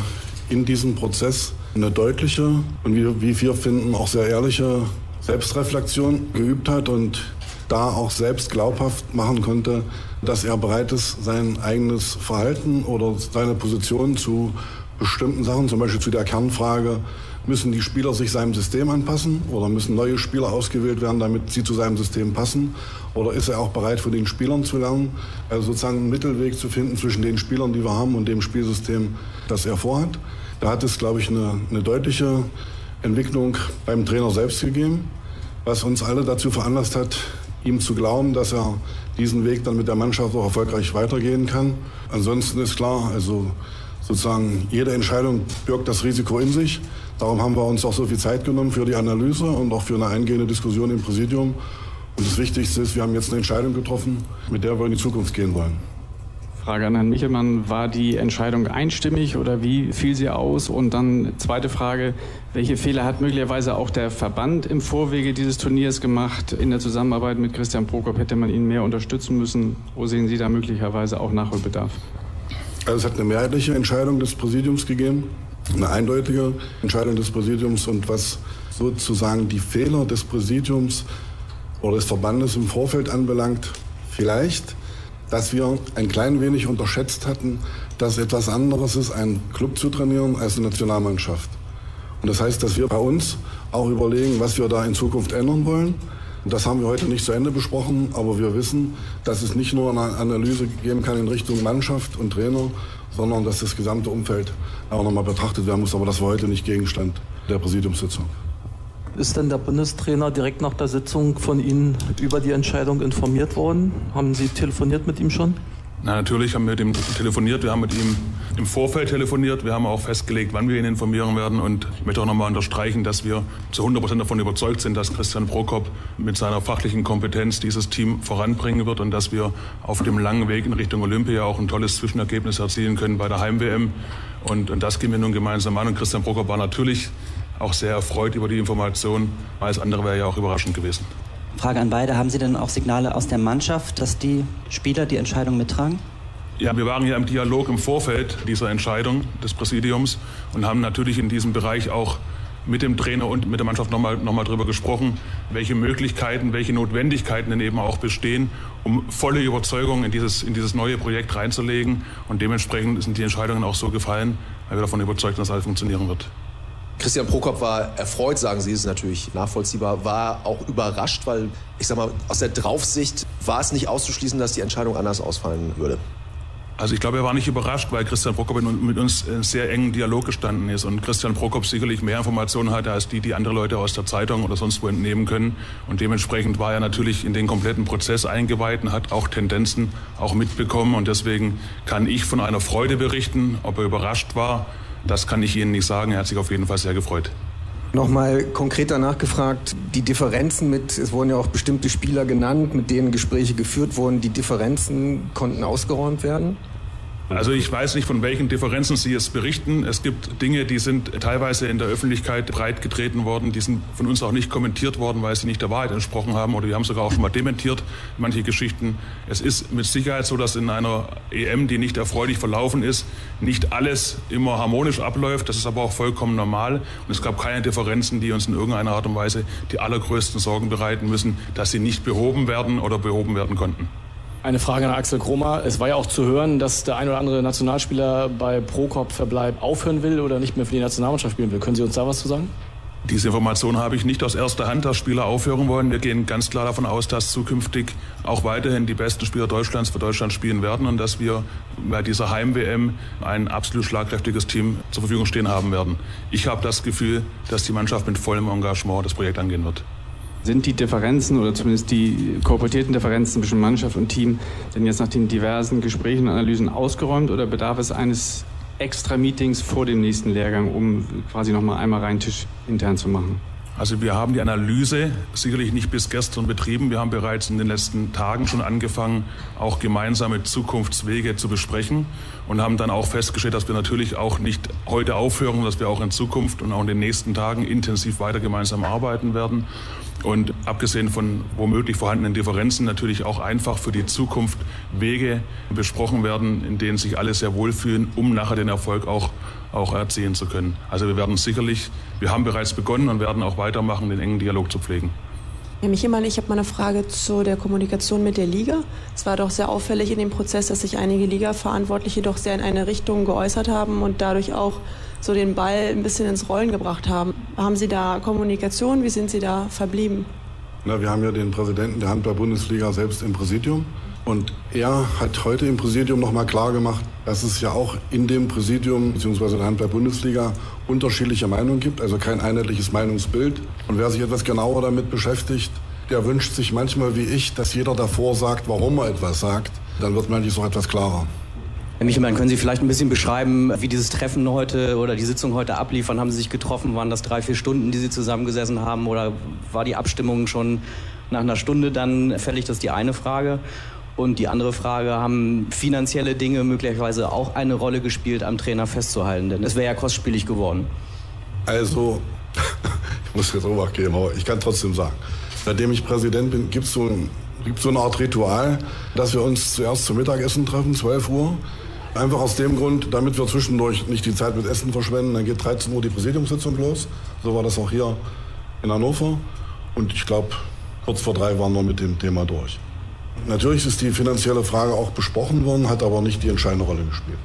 Speaker 6: in diesem Prozess eine deutliche und wie, wie wir finden auch sehr ehrliche Selbstreflexion geübt hat und da auch selbst glaubhaft machen konnte, dass er bereit ist, sein eigenes Verhalten oder seine Position zu bestimmten Sachen, zum Beispiel zu der Kernfrage, müssen die Spieler sich seinem System anpassen oder müssen neue Spieler ausgewählt werden, damit sie zu seinem System passen? Oder ist er auch bereit, von den Spielern zu lernen? Also sozusagen einen Mittelweg zu finden zwischen den Spielern, die wir haben, und dem Spielsystem, das er vorhat. Da hat es, glaube ich, eine, eine deutliche Entwicklung beim Trainer selbst gegeben, was uns alle dazu veranlasst hat, ihm zu glauben, dass er diesen Weg dann mit der Mannschaft auch erfolgreich weitergehen kann. Ansonsten ist klar, also sozusagen jede Entscheidung birgt das Risiko in sich. Darum haben wir uns auch so viel Zeit genommen für die Analyse und auch für eine eingehende Diskussion im Präsidium. Und das Wichtigste ist, wir haben jetzt eine Entscheidung getroffen, mit der wir in die Zukunft gehen wollen.
Speaker 10: Frage an Herrn Michelmann, war die Entscheidung einstimmig oder wie fiel sie aus? Und dann zweite Frage, welche Fehler hat möglicherweise auch der Verband im Vorwege dieses Turniers gemacht? In der Zusammenarbeit mit Christian Prokop hätte man ihn mehr unterstützen müssen. Wo sehen Sie da möglicherweise auch Nachholbedarf?
Speaker 6: Also es hat eine mehrheitliche Entscheidung des Präsidiums gegeben, eine eindeutige Entscheidung des Präsidiums und was sozusagen die Fehler des Präsidiums oder des Verbandes im Vorfeld anbelangt, vielleicht dass wir ein klein wenig unterschätzt hatten, dass etwas anderes ist, einen Club zu trainieren als eine Nationalmannschaft. Und das heißt, dass wir bei uns auch überlegen, was wir da in Zukunft ändern wollen. Und das haben wir heute nicht zu Ende besprochen, aber wir wissen, dass es nicht nur eine Analyse geben kann in Richtung Mannschaft und Trainer, sondern dass das gesamte Umfeld auch nochmal betrachtet werden muss. Aber das war heute nicht Gegenstand der Präsidiumssitzung.
Speaker 11: Ist denn der Bundestrainer direkt nach der Sitzung von Ihnen über die Entscheidung informiert worden? Haben Sie telefoniert mit ihm schon?
Speaker 8: Na, natürlich haben wir mit ihm telefoniert, wir haben mit ihm im Vorfeld telefoniert, wir haben auch festgelegt, wann wir ihn informieren werden und ich möchte auch nochmal unterstreichen, dass wir zu 100 Prozent davon überzeugt sind, dass Christian Prokop mit seiner fachlichen Kompetenz dieses Team voranbringen wird und dass wir auf dem langen Weg in Richtung Olympia auch ein tolles Zwischenergebnis erzielen können bei der Heim-WM und, und das gehen wir nun gemeinsam an und Christian Prokop war natürlich auch sehr erfreut über die Information. Alles andere wäre ja auch überraschend gewesen.
Speaker 12: Frage an beide, haben Sie denn auch Signale aus der Mannschaft, dass die Spieler die Entscheidung mittragen?
Speaker 8: Ja, wir waren ja im Dialog im Vorfeld dieser Entscheidung des Präsidiums und haben natürlich in diesem Bereich auch mit dem Trainer und mit der Mannschaft nochmal noch mal darüber gesprochen, welche Möglichkeiten, welche Notwendigkeiten denn eben auch bestehen, um volle Überzeugung in dieses, in dieses neue Projekt reinzulegen. Und dementsprechend sind die Entscheidungen auch so gefallen, weil wir davon überzeugt sind, dass alles funktionieren wird.
Speaker 7: Christian Prokop war erfreut, sagen Sie, ist natürlich nachvollziehbar, war auch überrascht, weil ich sag mal, aus der Draufsicht war es nicht auszuschließen, dass die Entscheidung anders ausfallen würde.
Speaker 8: Also ich glaube, er war nicht überrascht, weil Christian Prokop mit uns in sehr engen Dialog gestanden ist und Christian Prokop sicherlich mehr Informationen hatte als die, die andere Leute aus der Zeitung oder sonst wo entnehmen können. Und dementsprechend war er natürlich in den kompletten Prozess eingeweiht und hat auch Tendenzen auch mitbekommen. Und deswegen kann ich von einer Freude berichten, ob er überrascht war das kann ich Ihnen nicht sagen. Er hat sich auf jeden Fall sehr gefreut.
Speaker 13: Nochmal konkreter nachgefragt, die Differenzen mit, es wurden ja auch bestimmte Spieler genannt, mit denen Gespräche geführt wurden, die Differenzen konnten ausgeräumt werden?
Speaker 8: Also ich weiß nicht, von welchen Differenzen Sie es berichten. Es gibt Dinge, die sind teilweise in der Öffentlichkeit breit getreten worden, die sind von uns auch nicht kommentiert worden, weil sie nicht der Wahrheit entsprochen haben oder wir haben sogar auch schon mal dementiert, manche Geschichten. Es ist mit Sicherheit so, dass in einer EM, die nicht erfreulich verlaufen ist, nicht alles immer harmonisch abläuft. Das ist aber auch vollkommen normal und es gab keine Differenzen, die uns in irgendeiner Art und Weise die allergrößten Sorgen bereiten müssen, dass sie nicht behoben werden oder behoben werden konnten.
Speaker 14: Eine Frage an Axel Kromer. Es war ja auch zu hören, dass der ein oder andere Nationalspieler bei Prokop-Verbleib aufhören will oder nicht mehr für die Nationalmannschaft spielen will. Können Sie uns da was zu sagen?
Speaker 8: Diese Information habe ich nicht aus erster Hand, dass Spieler aufhören wollen. Wir gehen ganz klar davon aus, dass zukünftig auch weiterhin die besten Spieler Deutschlands für Deutschland spielen werden und dass wir bei dieser Heim-WM ein absolut schlagkräftiges Team zur Verfügung stehen haben werden. Ich habe das Gefühl, dass die Mannschaft mit vollem Engagement das Projekt angehen wird.
Speaker 10: Sind die Differenzen oder zumindest die kooperierten Differenzen zwischen Mannschaft und Team denn jetzt nach den diversen Gesprächen und Analysen ausgeräumt oder bedarf es eines extra Meetings vor dem nächsten Lehrgang, um quasi nochmal einmal rein Tisch intern zu machen?
Speaker 8: Also wir haben die Analyse sicherlich nicht bis gestern betrieben. Wir haben bereits in den letzten Tagen schon angefangen, auch gemeinsame Zukunftswege zu besprechen und haben dann auch festgestellt, dass wir natürlich auch nicht heute aufhören, dass wir auch in Zukunft und auch in den nächsten Tagen intensiv weiter gemeinsam arbeiten werden und abgesehen von womöglich vorhandenen Differenzen natürlich auch einfach für die Zukunft Wege besprochen werden, in denen sich alle sehr wohlfühlen, um nachher den Erfolg auch, auch erzielen zu können. Also wir werden sicherlich, wir haben bereits begonnen und werden auch weitermachen, den engen Dialog zu pflegen.
Speaker 15: Herr Michemann, ich habe mal eine Frage zu der Kommunikation mit der Liga. Es war doch sehr auffällig in dem Prozess, dass sich einige Liga-Verantwortliche doch sehr in eine Richtung geäußert haben und dadurch auch so den Ball ein bisschen ins Rollen gebracht haben. Haben Sie da Kommunikation? Wie sind Sie da verblieben?
Speaker 6: Na, wir haben ja den Präsidenten der Handball-Bundesliga selbst im Präsidium. Und er hat heute im Präsidium nochmal klar gemacht, dass es ja auch in dem Präsidium bzw. der Handball-Bundesliga unterschiedliche Meinungen gibt, also kein einheitliches Meinungsbild. Und wer sich etwas genauer damit beschäftigt, der wünscht sich manchmal wie ich, dass jeder davor sagt, warum er etwas sagt. Dann wird manches noch etwas klarer.
Speaker 12: Herr Michelmann, können Sie vielleicht ein bisschen beschreiben, wie dieses Treffen heute oder die Sitzung heute ablief? Wann haben Sie sich getroffen? Waren das drei, vier Stunden, die Sie zusammengesessen haben? Oder war die Abstimmung schon nach einer Stunde dann fällig? Das ist die eine Frage. Und die andere Frage, haben finanzielle Dinge möglicherweise auch eine Rolle gespielt, am Trainer festzuhalten? Denn es wäre ja kostspielig geworden.
Speaker 6: Also, *laughs* ich muss jetzt geben, aber ich kann trotzdem sagen, seitdem ich Präsident bin, gibt es so, ein, so eine Art Ritual, dass wir uns zuerst zum Mittagessen treffen, 12 Uhr. Einfach aus dem Grund, damit wir zwischendurch nicht die Zeit mit Essen verschwenden. Dann geht 13 Uhr die Präsidiumssitzung los. So war das auch hier in Hannover. Und ich glaube, kurz vor drei waren wir mit dem Thema durch. Natürlich ist die finanzielle Frage auch besprochen worden, hat aber nicht die entscheidende Rolle gespielt.